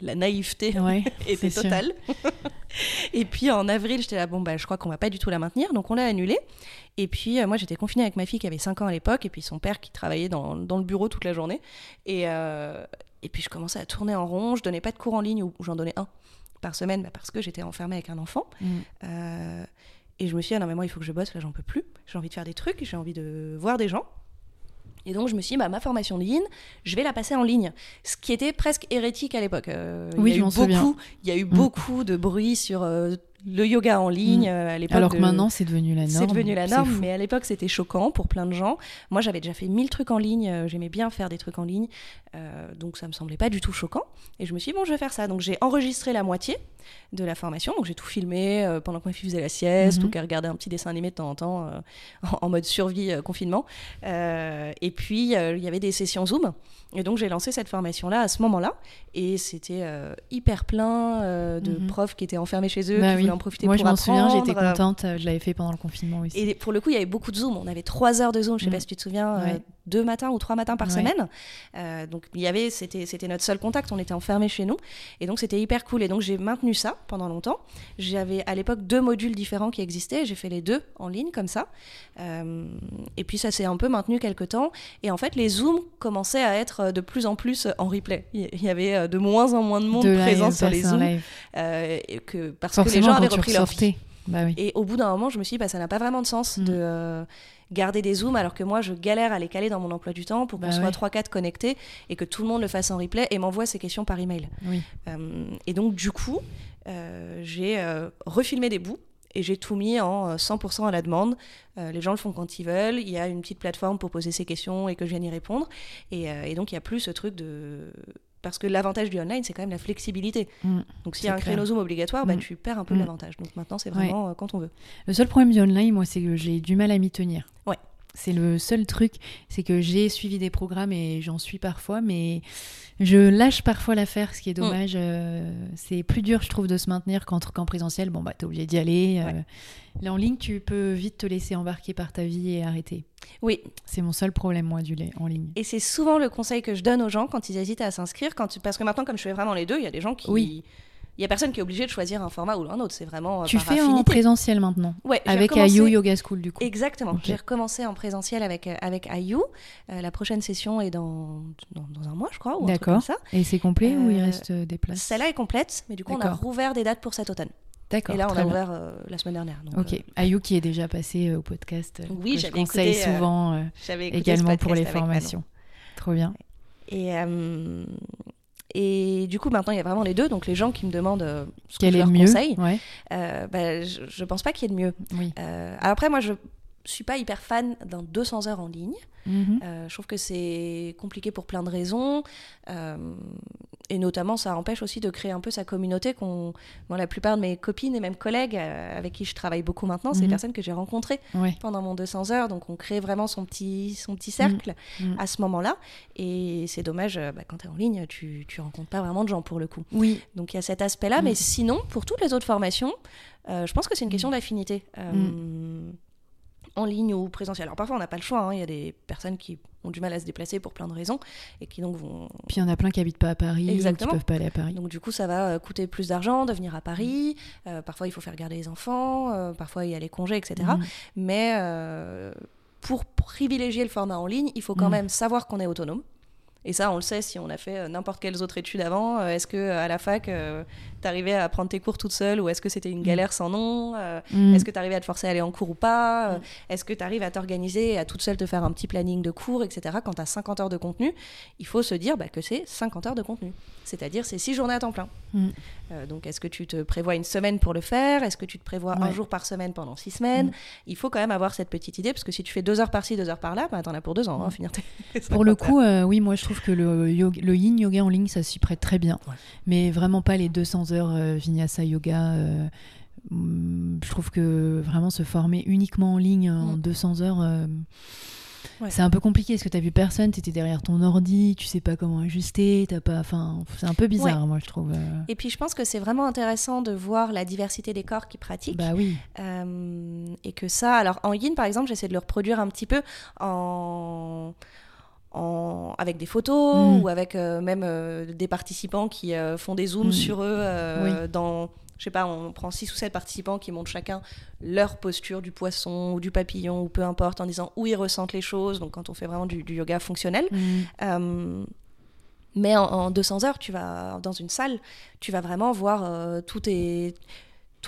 La naïveté Ouais, était totale. et puis, en avril, j'étais là, bon, bah, je crois qu'on va pas du tout la maintenir. Donc, on l'a annulée. Et puis, euh, moi, j'étais confinée avec ma fille qui avait 5 ans à l'époque. Et puis, son père qui travaillait dans, dans le bureau toute la journée. Et, euh, et puis, je commençais à tourner en rond. Je donnais pas de cours en ligne ou j'en donnais un par semaine bah, parce que j'étais enfermée avec un enfant. Mm. Euh, et je me suis dit, ah non, mais moi, il faut que je bosse, là, j'en peux plus. J'ai envie de faire des trucs, j'ai envie de voir des gens. Et donc, je me suis dit, bah, ma formation de yin, je vais la passer en ligne. Ce qui était presque hérétique à l'époque. Euh, Oui, il y je a eu m'en souviens. beaucoup, Il y a eu Mm. beaucoup de bruit sur euh, le yoga en ligne Mm. euh, à l'époque. Alors que de- maintenant, c'est devenu la norme. c'est devenu la norme, mais à l'époque c'était choquant pour plein de gens. Moi j'avais déjà fait mille trucs en ligne, euh, j'aimais bien faire des trucs en ligne, euh, donc ça me semblait pas du tout choquant. Et je me suis dit bon je vais faire ça. Donc j'ai enregistré la moitié de la formation, donc j'ai tout filmé euh, pendant que ma fille faisait la sieste Mhm. ou qu'elle regardait un petit dessin animé de temps en temps euh, en, en mode survie confinement. Et puis il y avait des sessions Zoom. Et donc j'ai lancé cette formation-là à ce moment-là. Et c'était hyper plein de Mhm. profs qui étaient enfermés chez eux, Bah qui oui. En profiter Moi, pour je m'en souviens, j'étais contente. Je l'avais fait pendant le confinement aussi. Et pour le coup, il y avait beaucoup de Zoom. On avait trois heures de Zoom, je sais Mm. pas si tu te souviens, euh, Ouais. Deux matins ou trois matins par Ouais. semaine. Euh, donc il y avait, c'était, c'était notre seul contact. On était enfermés chez nous, et donc c'était hyper cool. Et donc j'ai maintenu ça pendant longtemps. J'avais à l'époque deux modules différents qui existaient. J'ai fait les deux en ligne comme ça. Euh, et puis ça s'est un peu maintenu quelques temps. Et en fait, les Zooms commençaient à être de plus en plus en replay. Il y avait de moins en moins de monde De live, présent sur les Zooms euh, que parce que les gens avaient repris leur vie. Bah oui. Et au bout d'un moment, je me suis dit, bah, ça n'a pas vraiment de sens Mm. de euh, garder des zooms alors que moi, je galère à les caler dans mon emploi du temps pour qu'on Bah soit ouais. 3-4 connectés et que tout le monde le fasse en replay et m'envoie ses questions par email. Oui. Euh, et donc, du coup, euh, j'ai refilmé des bouts et j'ai tout mis en euh, 100% à la demande. Euh, les gens le font quand ils veulent. Il y a une petite plateforme pour poser ses questions et que je vienne y répondre. Et, euh, et donc, il n'y a plus ce truc de. Parce que l'avantage du online, c'est quand même la flexibilité. Mm. Donc, s'il y a un clair. créneau Zoom obligatoire, bah, Mm. tu perds un peu Mm. de l'avantage. Donc, maintenant, c'est vraiment euh, quand on veut. Le seul problème du online, moi, c'est que j'ai du mal à m'y tenir. Ouais. C'est le seul truc, c'est que j'ai suivi des programmes et j'en suis parfois, mais je lâche parfois l'affaire, ce qui est Mm. dommage. euh, c'est plus dur, je trouve, de se maintenir qu'en présentiel. Bon, bah, t'es obligé d'y aller. euh. Ouais. Là, en ligne, tu peux vite te laisser embarquer par ta vie et arrêter. Oui, C'est mon seul problème, moi, du lait en ligne. et c'est souvent le conseil que je donne aux gens quand ils hésitent à s'inscrire. Quand tu- Parce que maintenant, comme je fais vraiment les deux, il y a des gens qui. Oui. Il y a personne qui est obligé de choisir un format ou un autre. C'est vraiment. euh, tu par fais en présentiel maintenant, Ouais, avec recommencé- IU Yoga School, du coup. Exactement. J'ai recommencé en présentiel avec, euh, avec IU. Euh, la prochaine session est dans, dans, dans un mois, je crois, D'accord. Et c'est complet ou il reste des places? Celle-là est complète, mais du coup, on a rouvert des dates pour cet automne. D'accord. Et là, on a ouvert euh, la semaine dernière. donc, Ok, euh, Ayou qui est déjà passé euh, au podcast. euh, Oui, que je conseille écouté, souvent également pour les formations. Trop bien. Et, et du coup, maintenant, il y a vraiment les deux. Donc, les gens qui me demandent ce que Quel je est leur le mieux? conseille, Ouais, bah, je, je pense pas qu'il y ait de mieux. oui. Après, moi, je suis pas hyper fan d'un 200 heures en ligne. Mhm. Euh, je trouve que c'est compliqué pour plein de raisons. Euh, et notamment, ça empêche aussi de créer un peu sa communauté. Qu'on... Moi, la plupart de mes copines et même collègues euh, avec qui je travaille beaucoup maintenant, c'est des Mhm. personnes que j'ai rencontrées Ouais. pendant mon 200 heures. Donc, on crée vraiment son petit, son petit cercle Mhm. à ce moment-là. Et c'est dommage, bah, quand tu es en ligne, tu ne rencontres pas vraiment de gens pour le coup. Oui, Donc, il y a cet aspect-là. Mhm. Mais sinon, pour toutes les autres formations, je pense que c'est une question d'affinité. En ligne ou présentiel. Alors parfois on n'a pas le choix, hein. il y a des personnes qui ont du mal à se déplacer pour plein de raisons et qui donc vont... puis il y en a plein qui habitent pas à Paris, ou qui Exactement. peuvent pas aller à Paris. Donc du coup ça va euh, coûter plus d'argent de venir à Paris, Euh, parfois il faut faire garder les enfants, euh, parfois il y a les congés, etc. Mhm. Mais euh, pour privilégier le format en ligne, il faut quand Mm. même savoir qu'on est autonome. Et ça, on le sait si on a fait n'importe quelles autres études avant. Est-ce que à la fac, t'arrivais à prendre tes cours toute seule ou est-ce que c'était une galère sans nom Euh, Mhm. Est-ce que tu arrives à te forcer à aller en cours ou pas Euh, Mm. Est-ce que tu arrives à t'organiser et à toute seule te faire un petit planning de cours, etc. Quand tu as 50 heures de contenu, il faut se dire bah, que c'est 50 heures de contenu. C'est-à-dire c'est 6 journées à temps plein. Mm. Euh, donc est-ce que tu te prévois une semaine pour le faire? Est-ce que tu te prévois un jour par semaine pendant 6 semaines? Mm. Il faut quand même avoir cette petite idée parce que si tu fais deux heures par-ci, deux heures par-là, bah, t'en as pour deux ans, hein, Mm. finir tes Pour le 50 heures. coup, euh, oui, moi je trouve que le, yoga- le yin yoga en ligne, ça s'y prête très bien. Ouais. Mais vraiment pas les 200 heures euh, vinyasa yoga. euh, hum, je trouve que vraiment se former uniquement en ligne en Mm. 200 heures, euh, Ouais. c'est un peu compliqué parce que t'as vu personne, t'étais derrière ton ordi, tu sais pas comment ajuster, t'as pas, enfin, c'est un peu bizarre, moi je trouve. Et puis je pense que c'est vraiment intéressant de voir la diversité des corps qui pratiquent. Bah oui, Euh, et que ça, alors en yin par exemple, j'essaie de le reproduire un petit peu en, en- avec des photos Mm. ou avec euh, même euh, des participants qui euh, font des zooms Mm. sur eux euh, dans, je sais pas, on prend six ou sept participants qui montrent chacun leur posture du poisson ou du papillon ou peu importe en disant où ils ressentent les choses. Donc quand on fait vraiment du, du yoga fonctionnel. Mm. Mais en, en 200 heures, tu vas dans une salle, tu vas vraiment voir tout tes-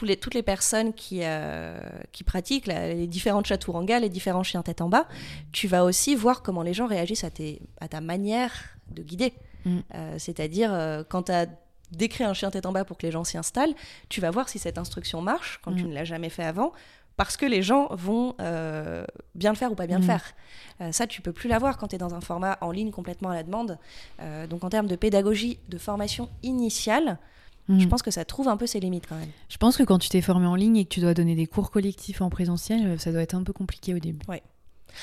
tous les, toutes les personnes qui, euh, qui pratiquent la- les différentes chaturangas, les différents chiens tête en bas. Tu vas aussi voir comment les gens réagissent à, tes, à ta manière de guider. Mm. Euh, C'est-à-dire, euh, quand tu as décrit un chien tête en bas pour que les gens s'y installent, tu vas voir si cette instruction marche quand tu Mm. ne l'as jamais fait avant. Parce que les gens vont bien le faire ou pas bien le Mm. faire. Ça, tu peux plus l'avoir quand tu es dans un format en ligne complètement à la demande. Donc en termes de pédagogie, de formation initiale, je Mm. pense que ça trouve un peu ses limites quand même. Je pense que quand tu t'es formé en ligne et que tu dois donner des cours collectifs en présentiel, euh, ça doit être un peu compliqué au début. Ouais.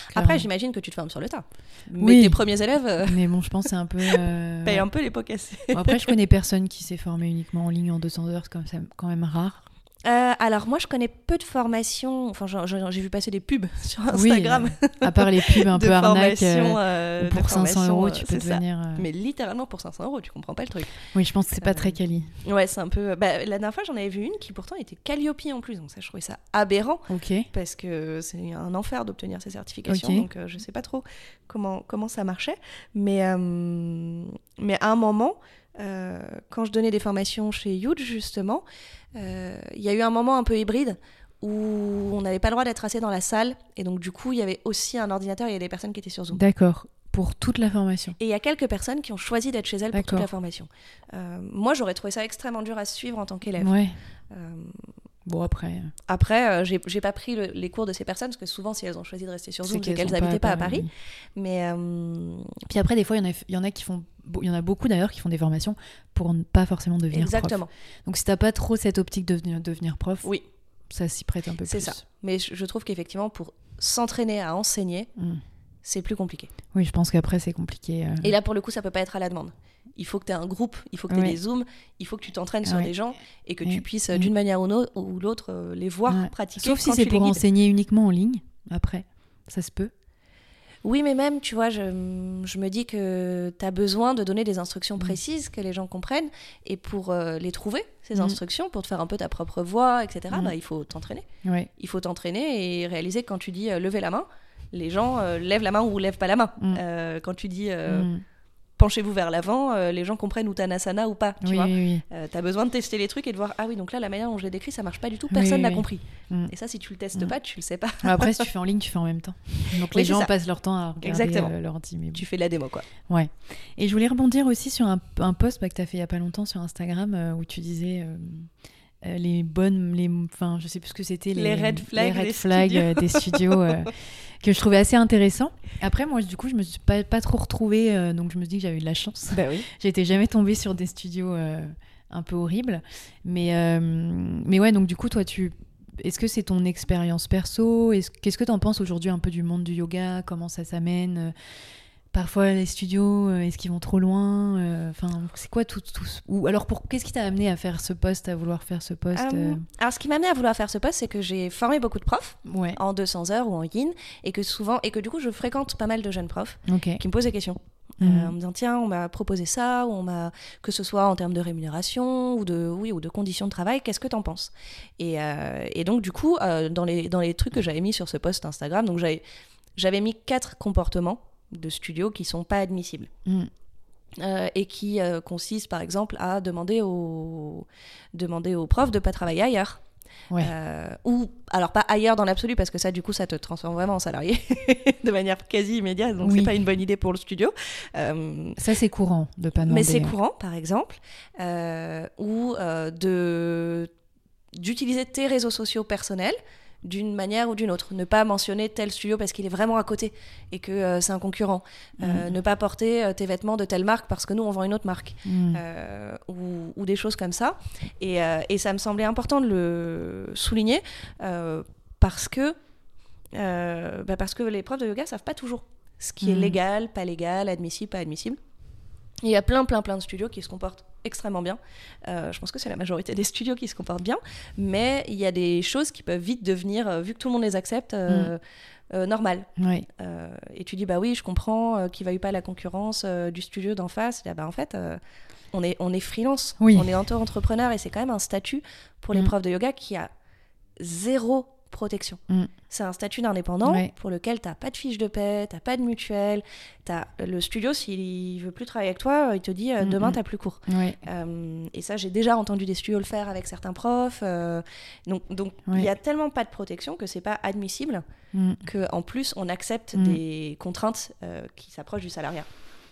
Clairement. Après, j'imagine que tu te formes sur le tas. Mais Oui. tes premiers élèves euh, Mais bon, je pense que c'est un peu. euh, un peu les pots cassés. Bon, après, je connais personne qui s'est formé uniquement en ligne en 200 heures, c'est quand même rare. Euh, alors moi, je connais peu de formations. Enfin, j'ai vu passer des pubs sur Oui, Instagram À part les pubs un peu arnaques, euh, euh, pour 500 formation, euros, euh, tu peux devenir. euh, Mais littéralement pour 500 euros, tu comprends pas le truc. Oui, je pense que c'est pas Euh, très quali. Ouais, c'est un peu. Bah, la dernière fois, j'en avais vu une qui pourtant était Calliope en plus, donc ça, je trouvais ça aberrant Ok. parce que c'est un enfer d'obtenir ces certifications, donc euh, je sais pas trop comment, comment ça marchait. Mais, euh, mais à un moment, euh, quand je donnais des formations chez Huge, justement, euh, il y a eu un moment un peu hybride où on n'avait pas le droit d'être assez dans la salle. Et donc, du coup, il y avait aussi un ordinateur et il y a des personnes qui étaient sur Zoom. D'accord. Pour toute la formation. Et il y a quelques personnes qui ont choisi d'être chez elles pour toute la formation. Euh, moi, j'aurais trouvé ça extrêmement dur à suivre en tant qu'élève. Ouais. Bon, après. après, euh, j'ai pas pris le- les cours de ces personnes parce que souvent, si elles ont choisi de rester sur Zoom, c'est qu'elles n'habitaient pas à Paris. Mais euh, Puis après, des fois, y il y en a qui font. Il y en a beaucoup d'ailleurs qui font des formations pour ne pas forcément devenir prof. exactement, Donc si t'as pas trop cette optique de devenir, devenir prof, oui, ça s'y prête un peu c'est plus. ça. Mais je, je trouve qu'effectivement, pour s'entraîner à enseigner, Mm. c'est plus compliqué. Oui, je pense qu'après c'est compliqué. euh. Et là, pour le coup, ça peut pas être à la demande. Il faut que tu aies un groupe, il faut que tu aies des zooms, il faut que tu t'entraînes sur des gens et que tu puisses, Ouais. d'une manière ou no- ou l'autre, euh, les voir pratiquer. Sauf si c'est pour enseigner uniquement en ligne. Après, ça se peut. Oui, mais même, tu vois, je, je me dis que tu as besoin de donner des instructions Mm. précises que les gens comprennent. Et pour euh, les trouver, ces Mm. instructions, pour te faire un peu ta propre voix, etc., Mm. bah, il faut t'entraîner. Il faut t'entraîner et réaliser que quand tu dis euh, levez la main, les gens euh, lèvent la main ou lèvent pas la main. Euh, quand tu dis. Penchez-vous vers l'avant, euh, les gens comprennent Uttanasana ou pas. Tu Oui, vois oui, Euh, T'as besoin de tester les trucs et de voir ah oui donc là la manière dont je l'ai décrit ça marche pas du tout personne n'a compris Mm. et ça si tu le testes Mm. pas tu le sais pas. Après, si tu fais en ligne, tu fais en même temps. Donc les gens passent leur temps à regarder Exactement. euh, leur anti. tu fais de la démo quoi Ouais. Et je voulais rebondir aussi sur un, un post bah, que tu as fait il y a pas longtemps sur Instagram où tu disais les bonnes, les, enfin je sais plus ce que c'était, Les red flags les red des flags, studios. des studios que je trouvais assez intéressant. Après moi du coup je me suis pas, pas trop retrouvée euh, donc je me dis que j'avais eu de la chance. bah oui J'étais jamais tombée sur des studios euh, un peu horribles. Mais, euh, mais ouais, donc du coup, toi, tu. Est-ce que c'est ton expérience perso? Est-ce- Qu'est-ce que tu en penses aujourd'hui un peu du monde du yoga? Comment ça s'amène? Parfois, les studios, euh, est-ce qu'ils vont trop loin Euh, Enfin, c'est quoi tout, tout Ou alors, pour... qu'est-ce qui t'a amené à faire ce poste, à vouloir faire ce poste Euh, alors ce qui m'a amené à vouloir faire ce poste c'est que j'ai formé beaucoup de profs Ouais, en 200 heures ou en yin et que souvent et que du coup je fréquente pas mal de jeunes profs qui me posent des questions. Euh, Mhm. en me disant tiens on m'a proposé ça ou on m'a que ce soit en termes de rémunération ou de oui ou de conditions de travail qu'est-ce que t'en penses? Et, euh, et donc du coup euh, dans les dans les trucs que j'avais mis sur ce post Instagram donc j'avais j'avais mis quatre comportements de studio qui sont pas admissibles Mm. Euh, et qui euh, consistent par exemple à demander aux demander aux profs de pas travailler ailleurs Ouais. euh, ou alors pas ailleurs dans l'absolu parce que ça du coup ça te transforme vraiment en salarié de manière quasi immédiate donc Oui. c'est pas une bonne idée pour le studio Euh, Ça, c'est courant de pas demander. mais c'est courant par exemple ou de d'utiliser tes réseaux sociaux personnels d'une manière ou d'une autre. Ne pas mentionner tel studio parce qu'il est vraiment à côté et que euh, c'est un concurrent. Euh, Ne pas porter euh, tes vêtements de telle marque parce que nous, on vend une autre marque. Mm. Ou, ou des choses comme ça. Et, et ça me semblait important de le souligner parce que bah parce que les profs de yoga savent pas toujours ce qui est Mhm. légal, pas légal, admissible, pas admissible. Il y a plein, plein, plein de studios qui se comportent extrêmement bien. Euh, je pense que c'est la majorité des studios qui se comportent bien, mais il y a des choses qui peuvent vite devenir, euh, vu que tout le monde les accepte, euh, euh, normales. Et tu dis bah oui je comprends qu'il veuille pas la concurrence du studio d'en face Là, bah en fait on est on est freelance Oui. on est auto-entrepreneur et c'est quand même un statut pour les Mm. profs de yoga qui a zéro protection Mm. c'est un statut d'indépendant Ouais. pour lequel t'as pas de fiche de paie t'as pas de mutuelle t'as le studio s'il veut plus travailler avec toi il te dit euh, demain mm. t'as plus cours Ouais. euh, et ça, j'ai déjà entendu des studios le faire avec certains profs. euh, donc, donc il Ouais. y a tellement pas de protection que c'est pas admissible Mm. que en plus on accepte Mm. des contraintes euh, qui s'approchent du salariat,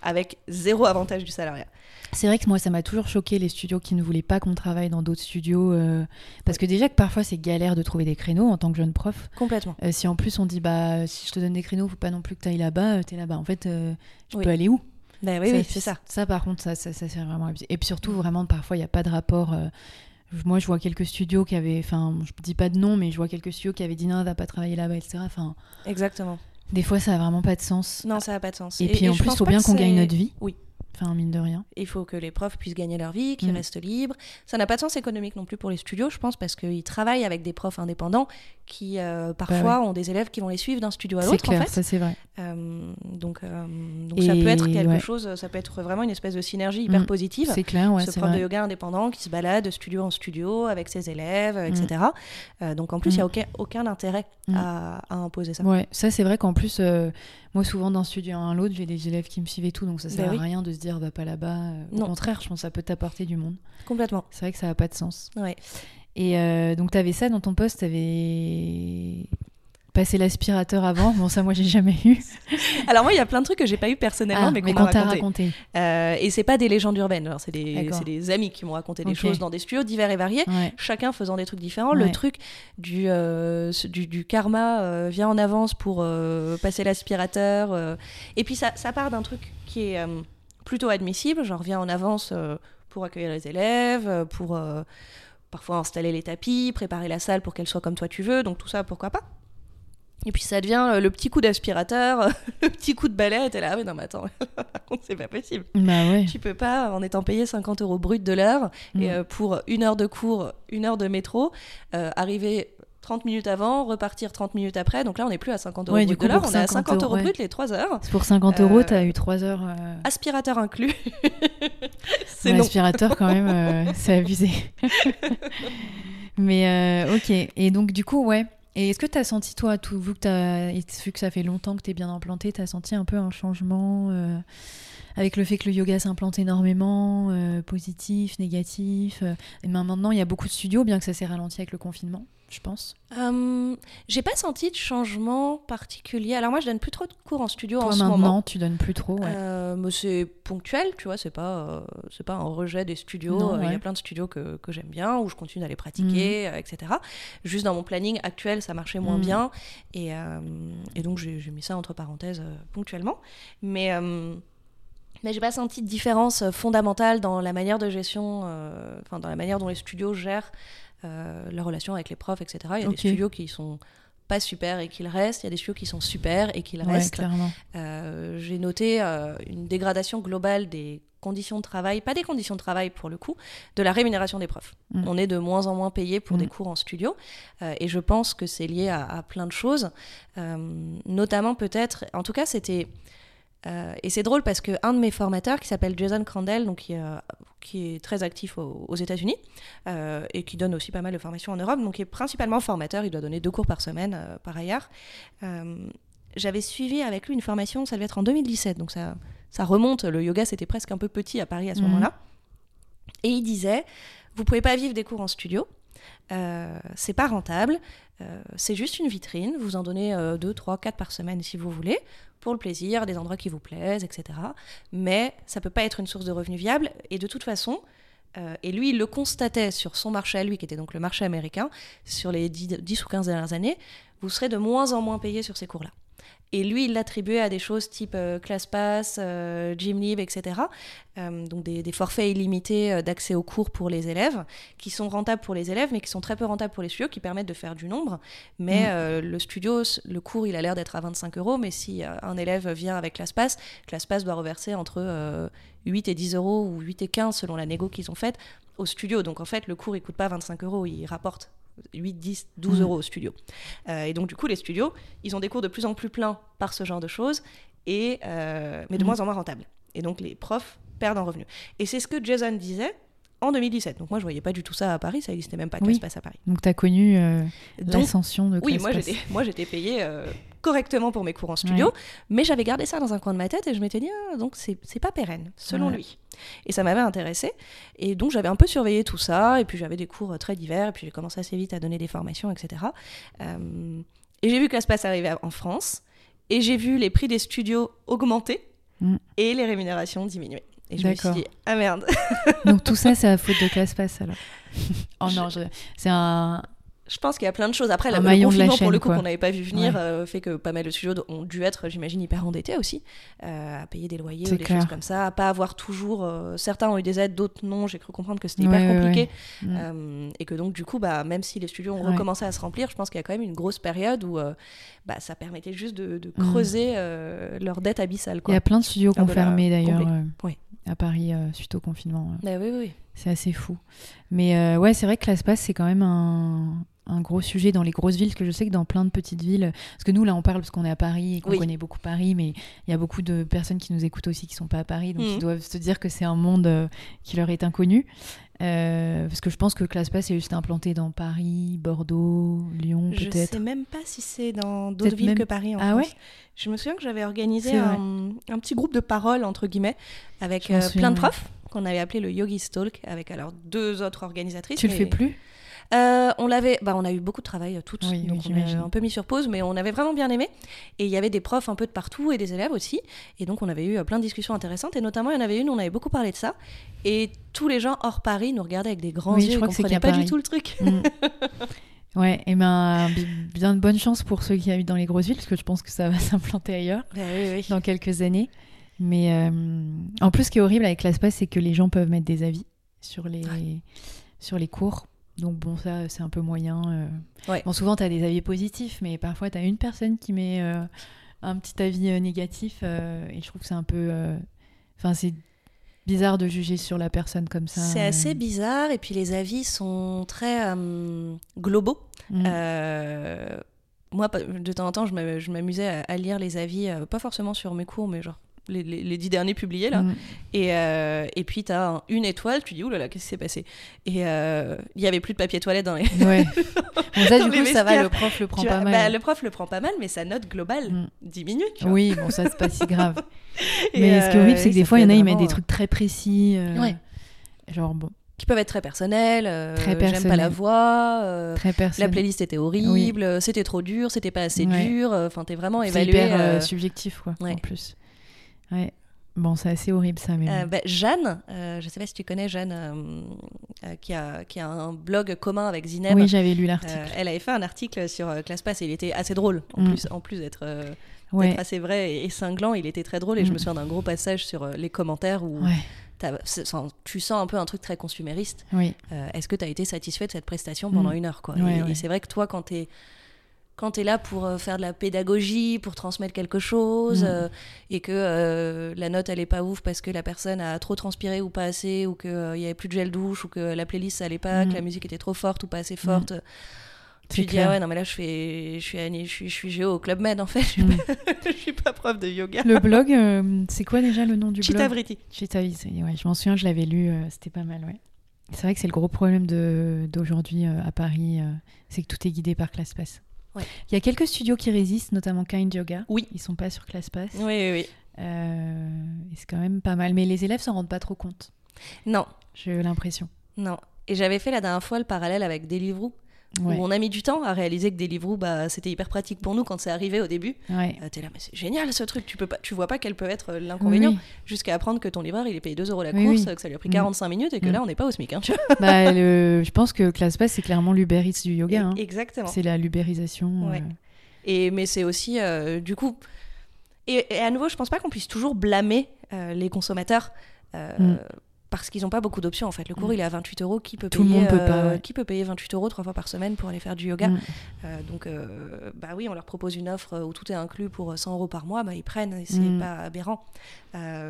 avec zéro avantage du salariat. C'est vrai que moi, ça m'a toujours choqué les studios qui ne voulaient pas qu'on travaille dans d'autres studios. euh, parce que déjà que parfois, c'est galère de trouver des créneaux en tant que jeune prof. Complètement. Euh, si en plus on dit, bah, si je te donne des créneaux, faut pas non plus que tu ailles là-bas, euh, t'es là-bas. En fait, euh, je Oui. peux aller où? Ben oui, oui, c'est ça. Ça, par contre, ça, ça, ça, c'est vraiment. Et puis surtout, vraiment, parfois, il n'y a pas de rapport. moi, je vois quelques studios qui avaient. Enfin, je dis pas de nom, mais je vois quelques studios qui avaient dit non, va pas travailler là-bas, etc. Enfin, Exactement. Des fois, ça a vraiment pas de sens. Non, ça n'a pas de sens. Et, puis en plus, il faut bien qu'on gagne notre vie. Oui. Enfin, mine de rien. Il faut que les profs puissent gagner leur vie, qu'ils Mm. restent libres. Ça n'a pas de sens économique non plus pour les studios, je pense, parce qu'ils travaillent avec des profs indépendants qui, euh, parfois, ont des élèves qui vont les suivre d'un studio à Bah C'est l'autre, en clair, fait. ça c'est vrai. Euh, donc, euh, donc ça peut être quelque ouais. chose, ça peut être vraiment une espèce de synergie hyper Mm. positive. C'est clair, ouais, ce c'est prof de yoga indépendant qui se balade de studio en studio avec ses élèves, etc. Euh, donc en plus, il n'y a Mm. aucun, aucun intérêt Mm. à, à imposer ça. Ouais, ça c'est vrai qu'en plus, moi souvent d'un studio à un l'autre, j'ai des élèves qui me suivent et tout, donc ça Ben sert à rien de se dire va pas là-bas. Au Non. contraire, je pense que ça peut t'apporter du monde. Complètement. C'est vrai que ça a pas de sens. Ouais. Et euh, donc, tu avais ça dans ton poste, tu avais passé l'aspirateur avant. Bon, ça, moi, j'ai jamais eu. Alors moi, il y a plein de trucs que j'ai pas eu personnellement, Ah, mais qu'on m'a raconté. raconté. Euh, et c'est pas des légendes urbaines, c'est des, des amis qui m'ont raconté des choses dans des studios divers et variés. Ouais. chacun faisant des trucs différents. Ouais. Le truc du, euh, du, du karma euh, vient en avance pour passer l'aspirateur. Et puis ça, ça part d'un truc qui est plutôt admissible, genre vient en avance euh, pour accueillir les élèves, euh, pour euh, parfois installer les tapis, préparer la salle pour qu'elle soit comme toi tu veux. Donc tout ça, pourquoi pas et puis ça devient le petit coup d'aspirateur, le petit coup de balai, et t'es là, ah mais non mais attends, c'est pas possible. Bah ouais. Tu peux pas, en étant payé 50 euros brut de l'heure, et Mm. pour une heure de cours, une heure de métro, euh, arriver 30 minutes avant, repartir 30 minutes après. Donc là, on n'est plus à 50 euros Ouais, brut du coup, de l'heure, on est à 50 50 euros ouais. brut les 3 heures. Pour 50 euros, Euh, t'as eu 3 heures. euh, Aspirateur inclus. c'est ouais. Aspirateur, quand même, euh, c'est abusé. Mais euh, ok. Et donc, du coup, ouais. Et est-ce que tu as senti, toi, tout, vu, que t'as- et vu que ça fait longtemps que tu es bien implanté, tu as senti un peu un changement euh, avec le fait que le yoga s'implante énormément, euh, positif, négatif euh, Et ben, maintenant, il y a beaucoup de studios, bien que ça s'est ralenti avec le confinement, je pense. Euh, J'ai pas senti de changement particulier. Alors moi, je donne plus trop de cours en studio Toi, en ce maintenant, moment. tu donnes plus trop. Ouais. Euh, mais c'est ponctuel, tu vois, c'est pas, euh, c'est pas un rejet des studios. Il y ouais. Mhm. a plein de studios que, que j'aime bien, où je continue d'aller pratiquer, euh, etc. Juste dans mon planning actuel, ça marchait moins Mhm. bien. Et, et donc, j'ai mis ça entre parenthèses ponctuellement. Mais, mais j'ai pas senti de différence fondamentale dans la manière de gestion, euh, enfin, dans la manière dont les studios gèrent euh, leur relation avec les profs, etc. Il y a des studios qui sont pas super et qu'ils restent, il y a des studios qui sont super et qu'ils Ouais, restent. Euh, j'ai noté euh, une dégradation globale des conditions de travail, pas des conditions de travail pour le coup, de la rémunération des profs. Mm. On est de moins en moins payé pour Mm. des cours en studio euh, et je pense que c'est lié à, à plein de choses, notamment peut-être, en tout cas c'était... euh, et c'est drôle parce que un de mes formateurs qui s'appelle Jason Crandell, donc qui, euh, qui est très actif aux, aux États-Unis euh, et qui donne aussi pas mal de formations en Europe, donc qui est principalement formateur, il doit donner deux cours par semaine par ailleurs. J'avais suivi avec lui une formation, ça devait être en 2017, donc ça, ça remonte. Le yoga c'était presque un peu petit à Paris à ce Mhm. moment-là. Et il disait, vous pouvez pas vivre des cours en studio, euh, c'est pas rentable, euh, c'est juste une vitrine, vous en donnez 2, 3, 4 par semaine si vous voulez, pour le plaisir, des endroits qui vous plaisent, etc. Mais ça peut pas être une source de revenus viable, et de toute façon, euh, et lui il le constatait sur son marché à lui, qui était donc le marché américain, sur les 10, 10 ou 15 dernières années, vous serez de moins en moins payé sur ces cours-là. Et lui, il l'attribuait à des choses type euh, ClassPass, euh, Gymlib, etc. Euh, donc des, des forfaits illimités d'accès aux cours pour les élèves, qui sont rentables pour les élèves, mais qui sont très peu rentables pour les studios, qui permettent de faire du nombre. Mais Mm. euh, le studio, le cours, il a l'air d'être à 25 euros, mais si un élève vient avec ClassPass, ClassPass doit reverser entre euh, 8 et 10 euros ou 8 et 15 selon la négo qu'ils ont faite au studio. Donc en fait, le cours, il coûte pas 25 euros, il rapporte 8, 10, 12 Mm. euros au studio. Euh, et donc du coup, les studios, ils ont des cours de plus en plus pleins par ce genre de choses, et, euh, mais de Mm. moins en moins rentables. Et donc les profs perdent en revenus. Et c'est ce que Jason disait en 2017. Donc moi, je voyais pas du tout ça à Paris, ça n'existait même pas Oui. ClassPass à Paris. Donc, tu as connu euh, l'ascension de oui, moi j'étais, payée correctement pour mes cours en studio, mais j'avais gardé ça dans un coin de ma tête et je m'étais dit, ah, donc c'est, pas pérenne, selon Ouais. lui. Et ça m'avait intéressé. Et donc j'avais un peu surveillé tout ça, et puis j'avais des cours euh, très divers, et puis j'ai commencé assez vite à donner des formations, etc. Euh, et j'ai vu que passe arriver en France, et j'ai vu les prix des studios augmenter, Mm. et les rémunérations diminuer. Et je me suis dit, ah merde, Donc tout ça, c'est la faute de ClassPass alors. oh non, je- c'est un. Je pense qu'il y a plein de choses. Après, Un le, la confinement, pour le coup, qu'on n'avait pas vu venir, Ouais. euh, fait que pas mal de studios ont dû être, j'imagine, hyper endettés aussi, euh, à payer des loyers ou des clair. choses comme ça, à pas avoir toujours. euh, certains ont eu des aides, d'autres non. J'ai cru comprendre que c'était Ouais, hyper compliqué. ouais. Mm. Et que donc, du coup, bah, même si les studios ont recommencé à se remplir, je pense qu'il y a quand même une grosse période où bah, ça permettait juste de, de Mm. creuser leur dette abyssale. Il y a plein de studios qui Ah, ont la fermé d'ailleurs à Paris suite au confinement. Bah oui, oui. C'est assez fou. Mais euh, ouais, c'est vrai que ClassPass, c'est quand même un, un gros sujet dans les grosses villes, parce que je sais que dans plein de petites villes, parce que nous, là, on parle parce qu'on est à Paris et qu'on Oui. connaît beaucoup Paris, mais il y a beaucoup de personnes qui nous écoutent aussi qui sont pas à Paris, donc Mhm. ils doivent se dire que c'est un monde euh, qui leur est inconnu. Euh, parce que je pense que ClassPass est juste implanté dans Paris, Bordeaux, Lyon, Je peut-être. sais même pas si c'est dans d'autres Peut-être villes même- que Paris en Ah France. ouais Je me souviens que j'avais organisé un, un petit groupe de parole, entre guillemets, avec euh, plein de profs, qu'on avait appelé le Yogi Stalk, avec alors deux autres organisatrices. Tu le fais plus? Euh, on l'avait, bah, on a eu beaucoup de travail euh, toutes, Oui, oui, donc on a un peu mis sur pause, mais on avait vraiment bien aimé. Et il y avait des profs un peu de partout et des élèves aussi. Et donc on avait eu euh, plein de discussions intéressantes. Et notamment, il y en avait une on avait beaucoup parlé de ça. Et tous les gens hors Paris nous regardaient avec des grands Oui, je yeux. Ils crois que c'est comprenaient pas du tout le truc. Mm. ouais, et ben bi- bien de bonne chance pour ceux qui habitent dans les grosses villes, parce que je pense que ça va s'implanter ailleurs Bah oui, oui. dans quelques années. Mais euh, en plus, ce qui est horrible avec ClassPass, c'est que les gens peuvent mettre des avis sur les, sur les cours. Donc bon, ça, c'est un peu moyen. euh. Ouais. Bon, souvent, tu as des avis positifs, mais parfois, tu as une personne qui met euh, un petit avis euh, négatif. et je trouve que c'est un peu... Enfin, c'est bizarre de juger sur la personne comme ça. C'est assez bizarre. Et puis les avis sont très euh, globaux. Mm. Euh, moi, de temps en temps, je m'a- je m'amusais à, lire les avis, pas forcément sur mes cours, mais genre les, les- les dix derniers publiés là. Mm. Et, euh, et puis, t'as un- une étoile, tu dis, oulala, qu'est-ce qui s'est passé? Et euh, il y avait plus de papier toilette dans les. Ouais. Bon, ça, du coup, ça va, le prof le prend Tu pas vois, mal. bah, le prof le prend pas mal, mais sa note globale Mm. diminue. tu vois. Oui, bon, ça, c'est pas si grave. Mais ce qui est euh, horrible, c'est que des ça fois, il y en a, ils mettent des trucs très précis. euh, Ouais. Genre, bon, Qui peuvent être très personnels. euh, Très J'aime pas la voix. euh, très la personnel. playlist était horrible. euh, C'était trop dur. C'était pas assez Ouais. dur. euh, Enfin, t'es vraiment C'est évalué. hyper euh, euh, subjectif, quoi, ouais. en plus. Ouais. Bon, c'est assez horrible, ça, mais... Euh, bah, Jeanne, euh, je sais pas si tu connais Jeanne, euh, qui, a, qui a un blog commun avec Zineb. oui, j'avais lu l'article. Elle avait fait un article sur ClassPass et il était assez drôle. En Mm. plus, en plus d'être ouais. assez vrai et, et cinglant, il était très drôle. Et je Mm. me souviens d'un gros passage sur les commentaires où Ouais, enfin, tu sens un peu un truc très consumériste. oui. Est-ce que tu as été satisfait de cette prestation pendant Mm. une heure quoi? Ouais, Et, et c'est vrai que toi, quand tu es quand tu es là pour euh, faire de la pédagogie, pour transmettre quelque chose, Mm. euh, et que euh, la note elle est pas ouf parce que la personne a trop transpiré ou pas assez, ou qu'il y avait plus de gel douche, ou que la playlist ça allait pas, Mm. que la musique était trop forte ou pas assez forte, C'est tu te dis ah ouais non mais là je fais je suis je suis je suis géo au club med en fait, je suis, Mm. pas, je suis pas prof de yoga. Le blog, c'est quoi déjà le nom du Chita blog? Vritti. Chitavi, c'est- ouais, je m'en souviens, je l'avais lu, c'était pas mal, ouais. C'est vrai que c'est le gros problème d'aujourd'hui à Paris, c'est que tout est guidé par ClassPass. Ouais. Il y a quelques studios qui résistent, notamment Kind Yoga. Oui. Ils sont pas sur ClassPass. Oui oui oui. Euh, c'est quand même pas mal. Mais les élèves s'en rendent pas trop compte, Non j'ai l'impression. non. Et j'avais fait la dernière fois le parallèle avec Deliveroo. Ouais. où on a mis du temps à réaliser que Deliveroo, bah, c'était hyper pratique pour nous quand c'est arrivé au début. Ouais. Euh, T'es là, mais c'est génial ce truc, tu, peux pas, tu vois pas quel peut être euh, l'inconvénient, Oui. jusqu'à apprendre que ton livreur, il est payé 2 euros la Oui, course, que ça lui a pris Mm. 45 minutes et que Mm. là, on n'est pas au SMIC. hein, tu vois. Bah, le- je pense que ClassPass, c'est clairement l'Uber Eats du yoga. hein. Exactement. C'est la lubérisation. Ouais. euh, Et, mais c'est aussi, euh, du coup... Et, et à nouveau, je pense pas qu'on puisse toujours blâmer les consommateurs. Mm. Parce qu'ils n'ont pas beaucoup d'options en fait. Le cours Mm. il est à 28 euros. Qui peut Tout le payer monde peut pas, euh, ouais. Qui peut payer 28 euros trois fois par semaine pour aller faire du yoga mm. Euh, donc, euh, bah oui, on leur propose une offre où tout est inclus pour 100 euros par mois, bah, ils prennent, et c'est Mm. pas aberrant.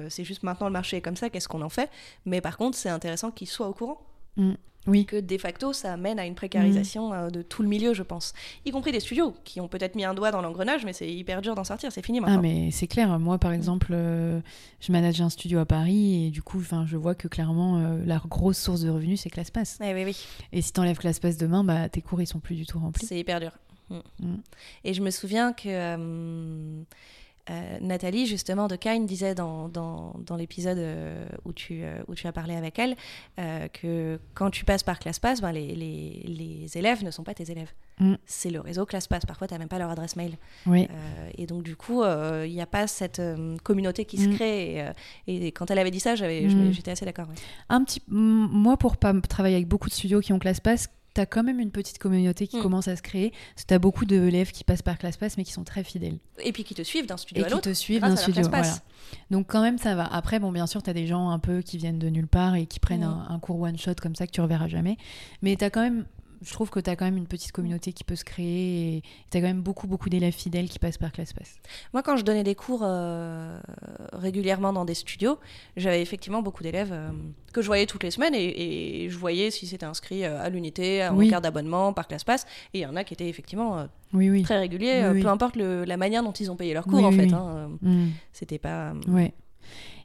C'est juste maintenant le marché est comme ça, qu'est-ce qu'on en fait? Mais par contre, c'est intéressant qu'ils soient au courant. Oui. Que de facto, ça amène à une précarisation euh, de tout le milieu, je pense. Y compris des studios qui ont peut-être mis un doigt dans l'engrenage, mais c'est hyper dur d'en sortir, c'est fini Ah maintenant. mais c'est clair, moi par exemple, euh, je manage un studio à Paris et du coup, je vois que clairement euh, la grosse source de revenus c'est ClassPass. Eh oui, oui, Et si t'enlèves ClassPass demain, bah tes cours ils sont plus du tout remplis. c'est hyper dur. Mm. Mm. Et je me souviens que euh, euh, Nathalie, justement, de Kind, disait dans, dans, dans l'épisode euh, où, tu, euh, où tu as parlé avec elle que quand tu passes par ClassPass, ben, les, les, les élèves ne sont pas tes élèves. Mm. C'est le réseau ClassPass. Parfois, tu n'as même pas leur adresse mail. Oui. Et donc, du coup, il n'y a pas cette communauté qui se Mm. crée. Et, et quand elle avait dit ça, Mm. j'étais assez d'accord. ouais. Un petit, moi pour pas travailler avec beaucoup de studios qui ont ClassPass, t'as quand même une petite communauté qui Mm. commence à se créer. Que t'as beaucoup d'élèves qui passent par ClassPass mais qui sont très fidèles Et puis qui te suivent d'un studio et à qui l'autre. te suivent d'un studio. Voilà. Donc quand même ça va. Après bon bien sûr t'as des gens un peu qui viennent de nulle part et qui prennent Mm. un, un cours one shot comme ça que tu reverras jamais. Mais t'as quand même, je trouve que t'as quand même une petite communauté qui peut se créer et t'as quand même beaucoup beaucoup d'élèves fidèles qui passent par ClassPass. Moi, quand je donnais des cours euh, régulièrement dans des studios, j'avais effectivement beaucoup d'élèves euh, que je voyais toutes les semaines et, et je voyais si c'était inscrit euh, à l'unité, à mon carte d'abonnement, par ClassPass. Et il y en a qui étaient effectivement euh, Oui oui. très réguliers, Oui, peu importe le- la manière dont ils ont payé leur cours en fait. hein, Mm. C'était pas. Ouais.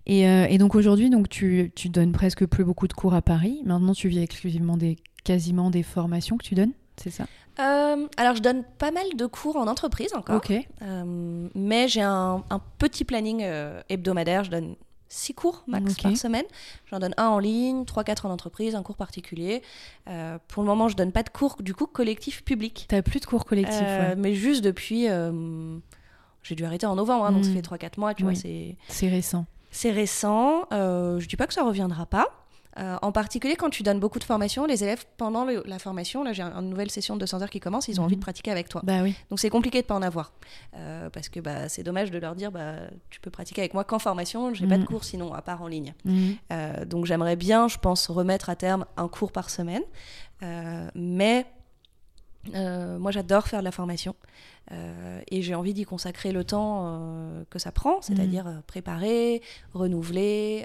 Et, euh, et donc aujourd'hui, donc tu, tu donnes presque plus beaucoup de cours à Paris. Maintenant, tu vis exclusivement des quasiment des formations que tu donnes, c'est ça? Euh, alors, je donne pas mal de cours en entreprise encore. Ok. Euh, mais j'ai un, un petit planning hebdomadaire. Je donne six cours max Ok. par semaine. J'en donne un en ligne, trois, quatre en entreprise, un cours particulier. Euh, pour le moment, je donne pas de cours du coup collectif public. T'as plus de cours collectifs, Euh, ouais. Mais juste depuis. euh, j'ai dû arrêter en novembre, hein, donc ça Mm. fait 3-4 mois, tu Oui. vois, c'est. C'est récent. C'est récent, euh, je dis pas que ça reviendra pas. Euh, en particulier quand tu donnes beaucoup de formations, les élèves pendant le- la formation, là j'ai un- une nouvelle session de 200 heures qui commence, ils ont Mhm. envie de pratiquer avec toi. Bah oui. Donc c'est compliqué de pas en avoir. Euh, parce que bah, c'est dommage de leur dire bah, tu peux pratiquer avec moi qu'en formation, j'ai pas de Mhm. cours sinon à part en ligne. Mhm. Euh, donc j'aimerais bien, je pense, remettre à terme un cours par semaine. Mais euh, moi j'adore faire de la formation. Euh, et j'ai envie d'y consacrer le temps euh, que ça prend, c'est-à-dire euh, préparer, renouveler.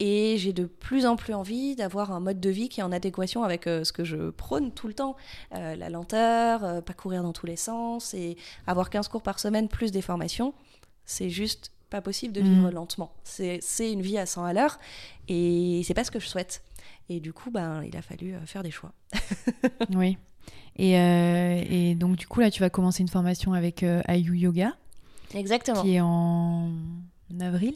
et j'ai de plus en plus envie d'avoir un mode de vie qui est en adéquation avec ce que je prône tout le temps. La lenteur, pas courir dans tous les sens, et avoir 15 cours par semaine plus des formations, c'est juste pas possible de vivre Mhm. lentement. C'est une vie à 100 à l'heure, et c'est pas ce que je souhaite. Et du coup, ben, il a fallu faire des choix. Oui. Et, euh, et donc, du coup, là, tu vas commencer une formation avec euh, Ayu Yoga, Exactement. qui est en avril.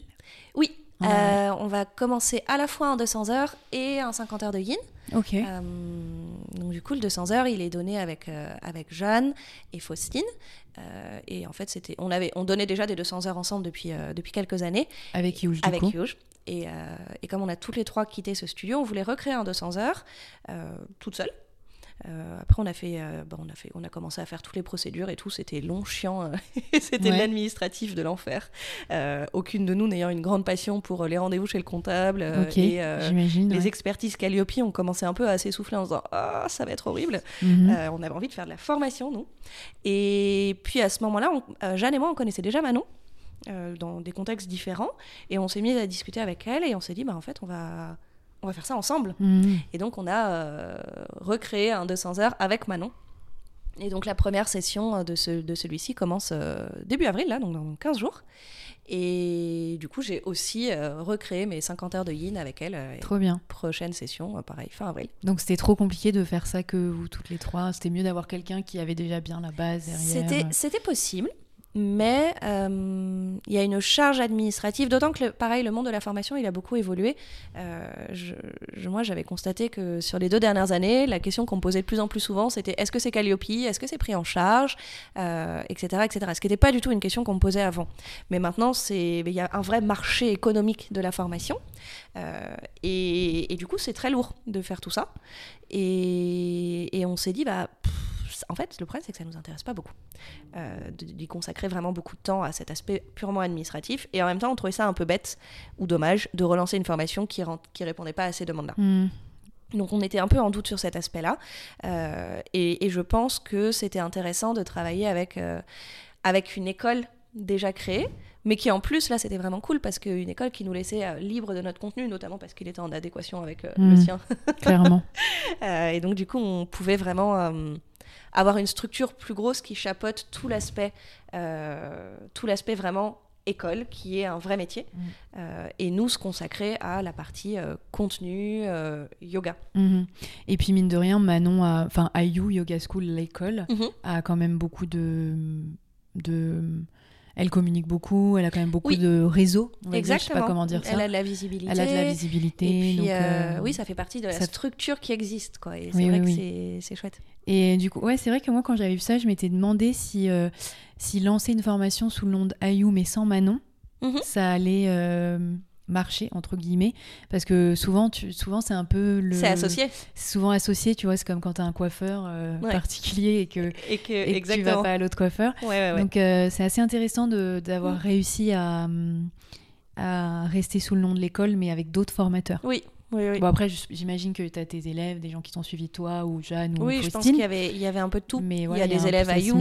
Oui, euh, on va commencer à la fois un 200 heures et un 50 heures de yin. Ok. Donc du coup, le 200 heures, il est donné avec, avec Jeanne et Faustine. Et en fait, c'était, on, avait, on donnait déjà des 200 heures ensemble depuis, depuis quelques années avec Yuge, du avec coup. Yuge. Et, et comme on a toutes les trois quitté ce studio, on voulait recréer un 200 heures toute seule. Euh, après, on a, fait, euh, bon, on, a fait, on a commencé à faire toutes les procédures et tout. C'était long, chiant. euh, C'était Ouais. l'administratif de l'enfer. Aucune de nous n'ayant une grande passion pour les rendez-vous chez le comptable. et les ouais. expertises Calliope ont commencé un peu à s'essouffler en se disant Ah, ça va être horrible. Mhm. On avait envie de faire de la formation, nous. Et puis à ce moment-là, on- Jeanne et moi, on connaissait déjà Manon. euh, dans des contextes différents et on s'est mis à discuter avec elle et on s'est dit bah en fait on va on va faire ça ensemble Mhm. et donc on a euh, recréé un 200 heures avec Manon et donc la première session euh, de, ce, de celui-ci commence euh, début avril là donc dans 15 jours et du coup j'ai aussi euh, recréé mes 50 heures de yin avec elle euh, Trop bien. prochaine session euh, pareil fin avril Donc, c'était trop compliqué de faire ça que vous toutes les trois. C'était mieux d'avoir quelqu'un qui avait déjà bien la base derrière. C'était, c'était possible, mais euh, il y a une charge administrative, d'autant que, pareil, le monde de la formation, il a beaucoup évolué. Euh, moi, j'avais constaté que sur les deux dernières années, la question qu'on me posait de plus en plus souvent, c'était est-ce que c'est Calliope? Est-ce que c'est pris en charge? Euh, Etc. etc. Ce qui n'était pas du tout une question qu'on me posait avant. Mais maintenant, il y a un vrai marché économique de la formation. Et, du coup, c'est très lourd de faire tout ça. Et, on s'est dit, bah, en fait, le problème, c'est que ça nous intéresse pas beaucoup. Euh, d'y consacrer vraiment beaucoup de temps à cet aspect purement administratif. Et en même temps, on trouvait ça un peu bête ou dommage de relancer une formation qui, qui répondait pas à ces demandes-là. Mhm. Donc on était un peu en doute sur cet aspect-là. Euh, et, et je pense que c'était intéressant de travailler avec, euh, avec une école déjà créée, mais qui en plus, là, c'était vraiment cool parce qu'une école qui nous laissait euh, libre de notre contenu, notamment parce qu'il était en adéquation avec euh, le Mhm. sien. Clairement. Euh, et donc, du coup, on pouvait vraiment euh, avoir une structure plus grosse qui chapeaute tout l'aspect, tout l'aspect vraiment école, qui est un vrai métier, Mm. Euh, et nous se consacrer à la partie contenu, yoga. Mhm. Et puis, mine de rien, Manon, enfin, Ayu Yoga School, l'école, Mhm. a quand même beaucoup de, de. Elle communique beaucoup, elle a quand même beaucoup Oui. de réseaux. Exactement. Je sais pas comment dire ça. Elle a de la visibilité. Elle a de la visibilité. Et puis, donc, euh, euh, oui, ça fait partie de la ça- structure qui existe, quoi. Et Oui, c'est vrai que c'est- chouette. Et du coup, ouais, c'est vrai que moi, quand j'avais vu ça, je m'étais demandé si, euh, si lancer une formation sous le nom d'Ayu, mais sans Manon, Mhm. ça allait marcher, entre guillemets. Parce que souvent, tu, souvent c'est un peu le. C'est associé. c'est souvent associé, tu vois, c'est comme quand tu as un coiffeur euh, Ouais. particulier et que, Et que, et que tu vas pas à l'autre coiffeur. Ouais, ouais, ouais. Donc euh, c'est assez intéressant de- d'avoir Mm. réussi à, à rester sous le nom de l'école, mais avec d'autres formateurs. Oui, oui, oui. Bon, après, j'imagine que tu as tes élèves, des gens qui t'ont suivi, toi ou Jeanne ou oui, je pense qu'il y avait, il y avait un peu de tout. Mais il y a des élèves à You.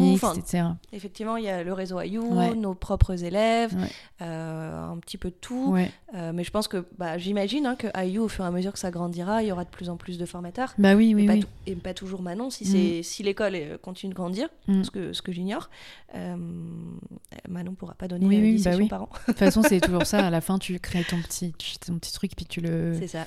Effectivement, il y a le réseau à You, Ouais. nos propres élèves, Ouais. euh, un petit peu de tout. Euh, mais je pense que, bah, j'imagine hein, que à You, au fur et à mesure que ça grandira, il y aura de plus en plus de formateurs. Bah oui, oui, pas oui. tou- et pas toujours Manon, si, Mm. si l'école euh, continue de grandir, Mm. ce que, ce que j'ignore, euh, Manon pourra pas donner Oui, euh, oui, 10 bah oui. par an. De toute façon, c'est toujours ça. À la fin, tu crées ton petit, ton petit truc, puis tu le. C'est ça.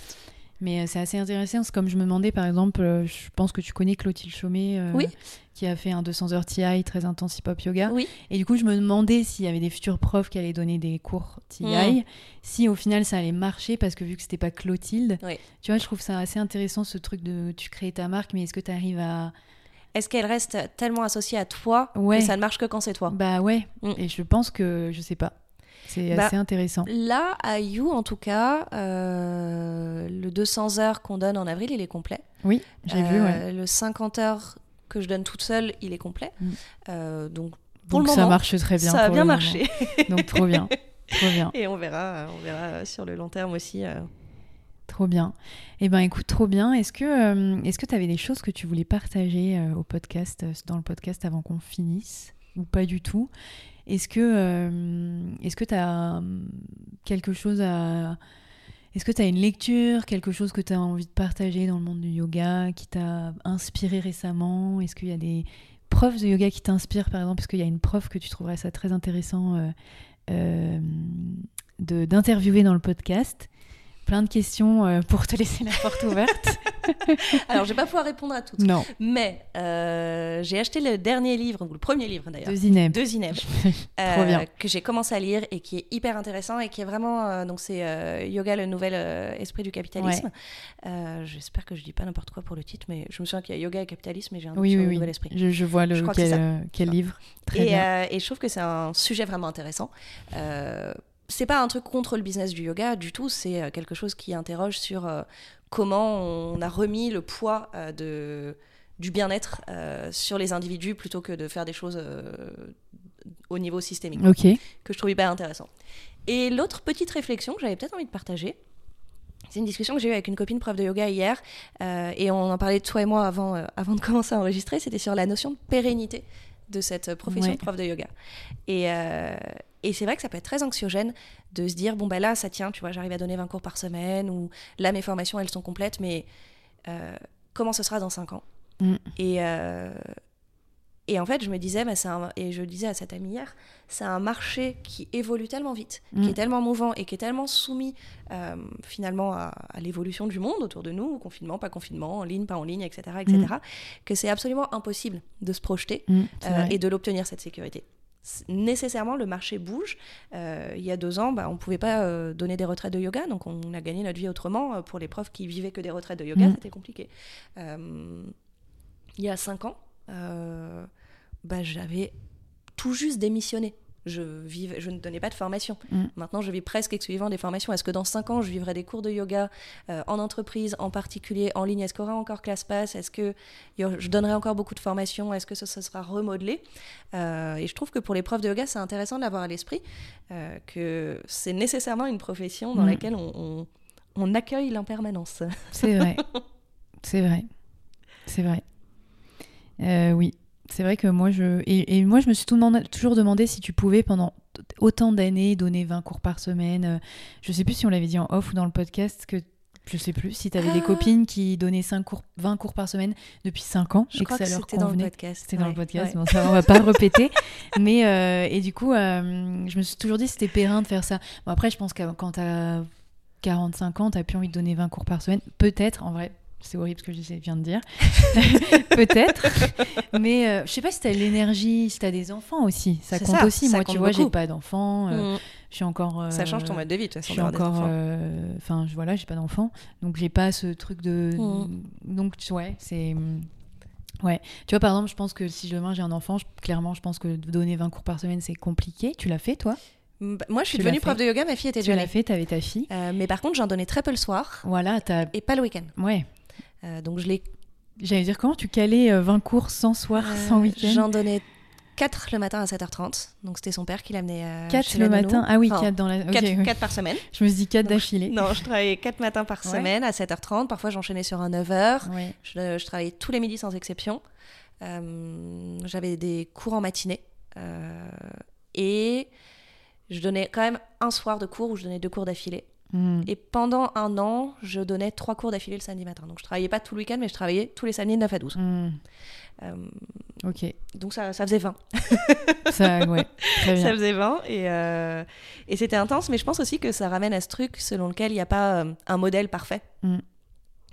Mais euh, c'est assez intéressant. C'est comme je me demandais, par exemple, euh, je pense que tu connais Clotilde Chaumet, euh, Oui. qui a fait un 200 heures TI très intense hip-hop yoga. Oui. Et du coup, je me demandais s'il y avait des futurs profs qui allaient donner des cours TI, Mm. si au final ça allait marcher, parce que vu que c'était pas Clotilde, Oui. tu vois, je trouve ça assez intéressant ce truc de tu crées ta marque, mais est-ce que tu arrives à. Est-ce qu'elle reste tellement associée à toi Ouais. que ça ne marche que quand c'est toi? Bah ouais. Mm. Et je pense que, je sais pas. C'est Bah, assez intéressant. Là, à You, en tout cas, euh, le 200 heures qu'on donne en avril, il est complet. Oui, j'ai vu, ouais. Euh, Le 50 heures que je donne toute seule, il est complet. Mm. Euh, donc, pour Donc le ça moment, marche très bien. ça a bien marché. Donc trop bien. Trop bien. Et on verra, on verra sur le long terme aussi. euh. Trop bien. Eh ben écoute, trop bien. Est-ce que euh, est-ce que tu avais des choses que tu voulais partager euh, au podcast, euh, dans le podcast avant qu'on finisse? Ou pas du tout? Est-ce que euh, tu as quelque chose à est-ce que tu une lecture, quelque chose que tu as envie de partager dans le monde du yoga qui t'a inspiré récemment? Est-ce qu'il y a des profs de yoga qui t'inspirent par exemple? Parce qu'il y a une prof que tu trouverais ça très intéressant euh, euh, d'interviewer dans le podcast. Plein de questions euh, pour te laisser la porte ouverte. Alors, je vais pas pouvoir répondre à toutes. non, Mais euh, j'ai acheté le dernier livre, ou le premier livre d'ailleurs, de Zineb. de Zineb, Trop bien. que j'ai commencé à lire et qui est hyper intéressant et qui est vraiment euh, donc c'est euh, Yoga le nouvel euh, esprit du capitalisme. Euh, J'espère que je dis pas n'importe quoi pour le titre, mais je me souviens qu'il y a Yoga et capitalisme et j'ai un Oui, oui, oui. nouvel esprit. Je, je vois le, Je que quel, euh, quel livre. Très Et, bien. euh, et je trouve que c'est un sujet vraiment intéressant. C'est pas un truc contre le business du yoga du tout, c'est euh, quelque chose qui interroge sur euh, comment on a remis le poids euh, de, du bien-être euh, sur les individus plutôt que de faire des choses au niveau systémique, Ok. que je trouve hyper intéressant. Et l'autre petite réflexion que j'avais peut-être envie de partager, c'est une discussion que j'ai eue avec une copine prof de yoga hier, et on en parlait toi et moi avant, avant de commencer à enregistrer, c'était sur la notion de pérennité de cette profession Ouais. de prof de yoga. Et, et c'est vrai que ça peut être très anxiogène de se dire, bon, bah là, ça tient, tu vois, j'arrive à donner 20 cours par semaine, ou là, mes formations, elles sont complètes, mais euh, comment ce sera dans 5 ans? Mm. et, euh, et en fait, je me disais, bah, un- et je le disais à cette amie hier, c'est un marché qui évolue tellement vite, Mm. qui est tellement mouvant et qui est tellement soumis euh, finalement à, à l'évolution du monde autour de nous, confinement, pas confinement, en ligne, pas en ligne, etc., etc., que c'est absolument impossible de se projeter Mm, euh, et de l'obtenir cette sécurité. Nécessairement, le marché bouge. Euh, il y a deux ans, bah, on ne pouvait pas euh, donner des retraites de yoga, donc on a gagné notre vie autrement. Euh, Pour les profs qui vivaient que des retraites de yoga, Mm. c'était compliqué. Euh, il y a cinq ans, bah, j'avais tout juste démissionné. Je, vivais, je ne donnais pas de formation. Mm. Maintenant, je vis presque exclusivement des formations. Est-ce que dans cinq ans, je vivrai des cours de yoga euh, en entreprise, en particulier en ligne? Est-ce qu'il y aura encore ClassPass Est-ce que je donnerai encore beaucoup de formations? Est-ce que ça, ça sera remodelé? Euh, Et je trouve que pour les profs de yoga, c'est intéressant d'avoir à l'esprit euh, que c'est nécessairement une profession dans Mm. laquelle on, on- on accueille l'impermanence. C'est vrai. c'est vrai. C'est vrai. Oui. C'est vrai que moi, je. Et, et moi, je me suis tout demandé- toujours demandé si tu pouvais, pendant autant d'années, donner 20 cours par semaine. Euh, Je sais plus si on l'avait dit en off ou dans le podcast, que. Je sais plus si tu avais des Ah. copines qui donnaient 5 cours, 20 cours par semaine depuis 5 ans Je et crois que ça que c'était dans le podcast. C'était dans le podcast, ouais. bon, ça, on va pas le répéter. Mais, euh, et du coup, euh, je me suis toujours dit c'était périn de faire ça. Bon, après, je pense que quand t'as 45 ans, t'as plus envie de donner 20 cours par semaine. Peut-être, en vrai, c'est horrible ce que je viens de dire. Peut-être. Mais euh, je sais pas si t'as l'énergie, si t'as des enfants aussi. Ça compte ça, aussi. ça Moi, compte tu vois, j'ai pas d'enfants. euh, Mm. Je suis encore. euh, Ça change ton mode de vie, de toute je façon. suis d'avoir des encore euh, enfin je voilà j'ai pas d'enfant donc j'ai pas ce truc de Mm. donc tu- ouais c'est ouais tu vois par exemple je pense que si demain j'ai un enfant je- clairement je pense que donner 20 cours par semaine c'est compliqué tu l'as fait toi? Mm, bah, Moi, je suis Tu devenue l'as prof de yoga, ma fille était tu déjà l'as née. fait t'avais ta fille Euh, mais par contre, j'en donnais très peu le soir voilà t'as et pas le week-end. ouais Euh, donc, je l'ai j'allais dire comment tu calais euh, 20 cours sans soir Euh, sans week-end J'en donnais 4 le matin à 7h30. Donc c'était son père qui l'amenait euh, 4 chez le matin ah oui Enfin, 4 dans la ok, 4, oui. par semaine. je me suis dit 4 Donc, d'affilée Non, je travaillais 4 matins par Ouais. semaine à 7h30. Parfois j'enchaînais sur un 9h. ouais Je, je travaillais tous les midis sans exception. Euh, J'avais des cours en matinée. Euh, et je donnais quand même un soir de cours où je donnais deux cours d'affilée. Hmm. Et pendant un an, je donnais trois cours d'affilée le samedi matin. Donc je travaillais pas tout le week-end, mais je travaillais tous les samedis de 9 à 12. Hmm. Euh, ok donc ça, ça faisait 20. ça ouais très Ça faisait 20 et, euh, et c'était intense, mais je pense aussi que ça ramène à ce truc selon lequel il n'y a pas euh, un modèle parfait. Mm.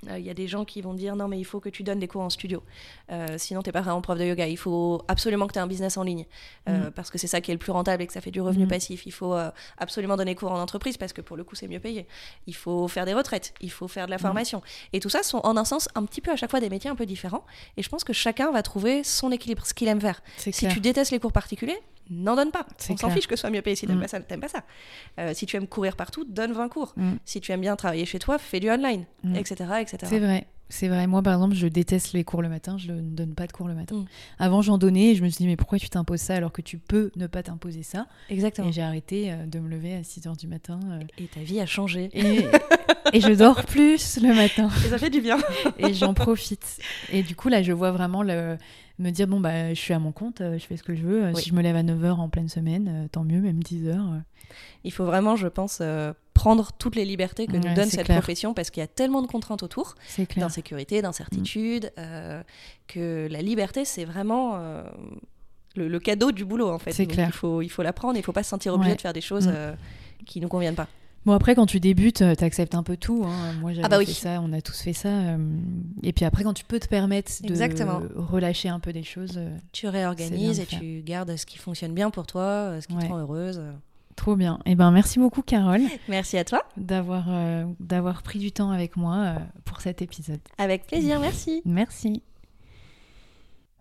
Euh, Il y a des gens qui vont dire non mais il faut que tu donnes des cours en studio, Euh, sinon t'es pas vraiment prof de yoga. Il faut absolument que tu aies un business en ligne euh, parce que c'est ça qui est le plus rentable et que ça fait du revenu Mhm. passif. Il faut euh, absolument donner cours en entreprise parce que pour le coup c'est mieux payé. Il faut faire des retraites, il faut faire de la formation et tout ça sont en un sens un petit peu à chaque fois des métiers un peu différents et je pense que chacun va trouver son équilibre, ce qu'il aime faire. Si clair. tu détestes les cours particuliers, n'en donne pas. On s'en fiche que ce soit mieux payé. Si t'aimes Mm. pas ça, t'aimes pas ça. Euh, si tu aimes courir partout, donne 20 cours. Mm. Si tu aimes bien travailler chez toi, fais du online, Mm. etc., etc. C'est vrai. C'est vrai. Moi, par exemple, je déteste les cours le matin. Je ne donne pas de cours le matin. Avant, j'en donnais et je me suis dit, mais pourquoi tu t'imposes ça alors que tu peux ne pas t'imposer ça? Exactement. Et j'ai arrêté euh, de me lever à 6 h du matin. euh, Et ta vie a changé. et, et je dors plus le matin. Et ça fait du bien. Et j'en profite. Et du coup, là, je vois vraiment le... me dire, bon, bah, je suis à mon compte, euh, je fais ce que je veux. Euh, Oui. Si je me lève à 9h en pleine semaine, euh, tant mieux, même 10h. Il faut vraiment, je pense, euh, prendre toutes les libertés que Ouais, nous donne cette clair. profession parce qu'il y a tellement de contraintes autour, d'insécurité, d'incertitude, euh, que la liberté, c'est vraiment euh, le, le cadeau du boulot, en fait. C'est Donc, clair. Il faut, il faut l'apprendre, il ne faut pas se sentir obligé Ouais. de faire des choses Mm. qui nous conviennent pas. Bon, après, quand tu débutes, euh, t'acceptes un peu tout. hein. Moi, j'avais Ah bah oui. fait ça, on a tous fait ça. euh, Et puis après, quand tu peux te permettre de Exactement. relâcher un peu des choses, euh, Tu réorganises et faire. tu gardes ce qui fonctionne bien pour toi, ce qui Ouais. te rend heureuse. trop bien. Et ben, merci beaucoup, Carole, Merci à toi. d'avoir euh, d'avoir pris du temps avec moi euh, pour cet épisode. Avec plaisir, merci. Merci.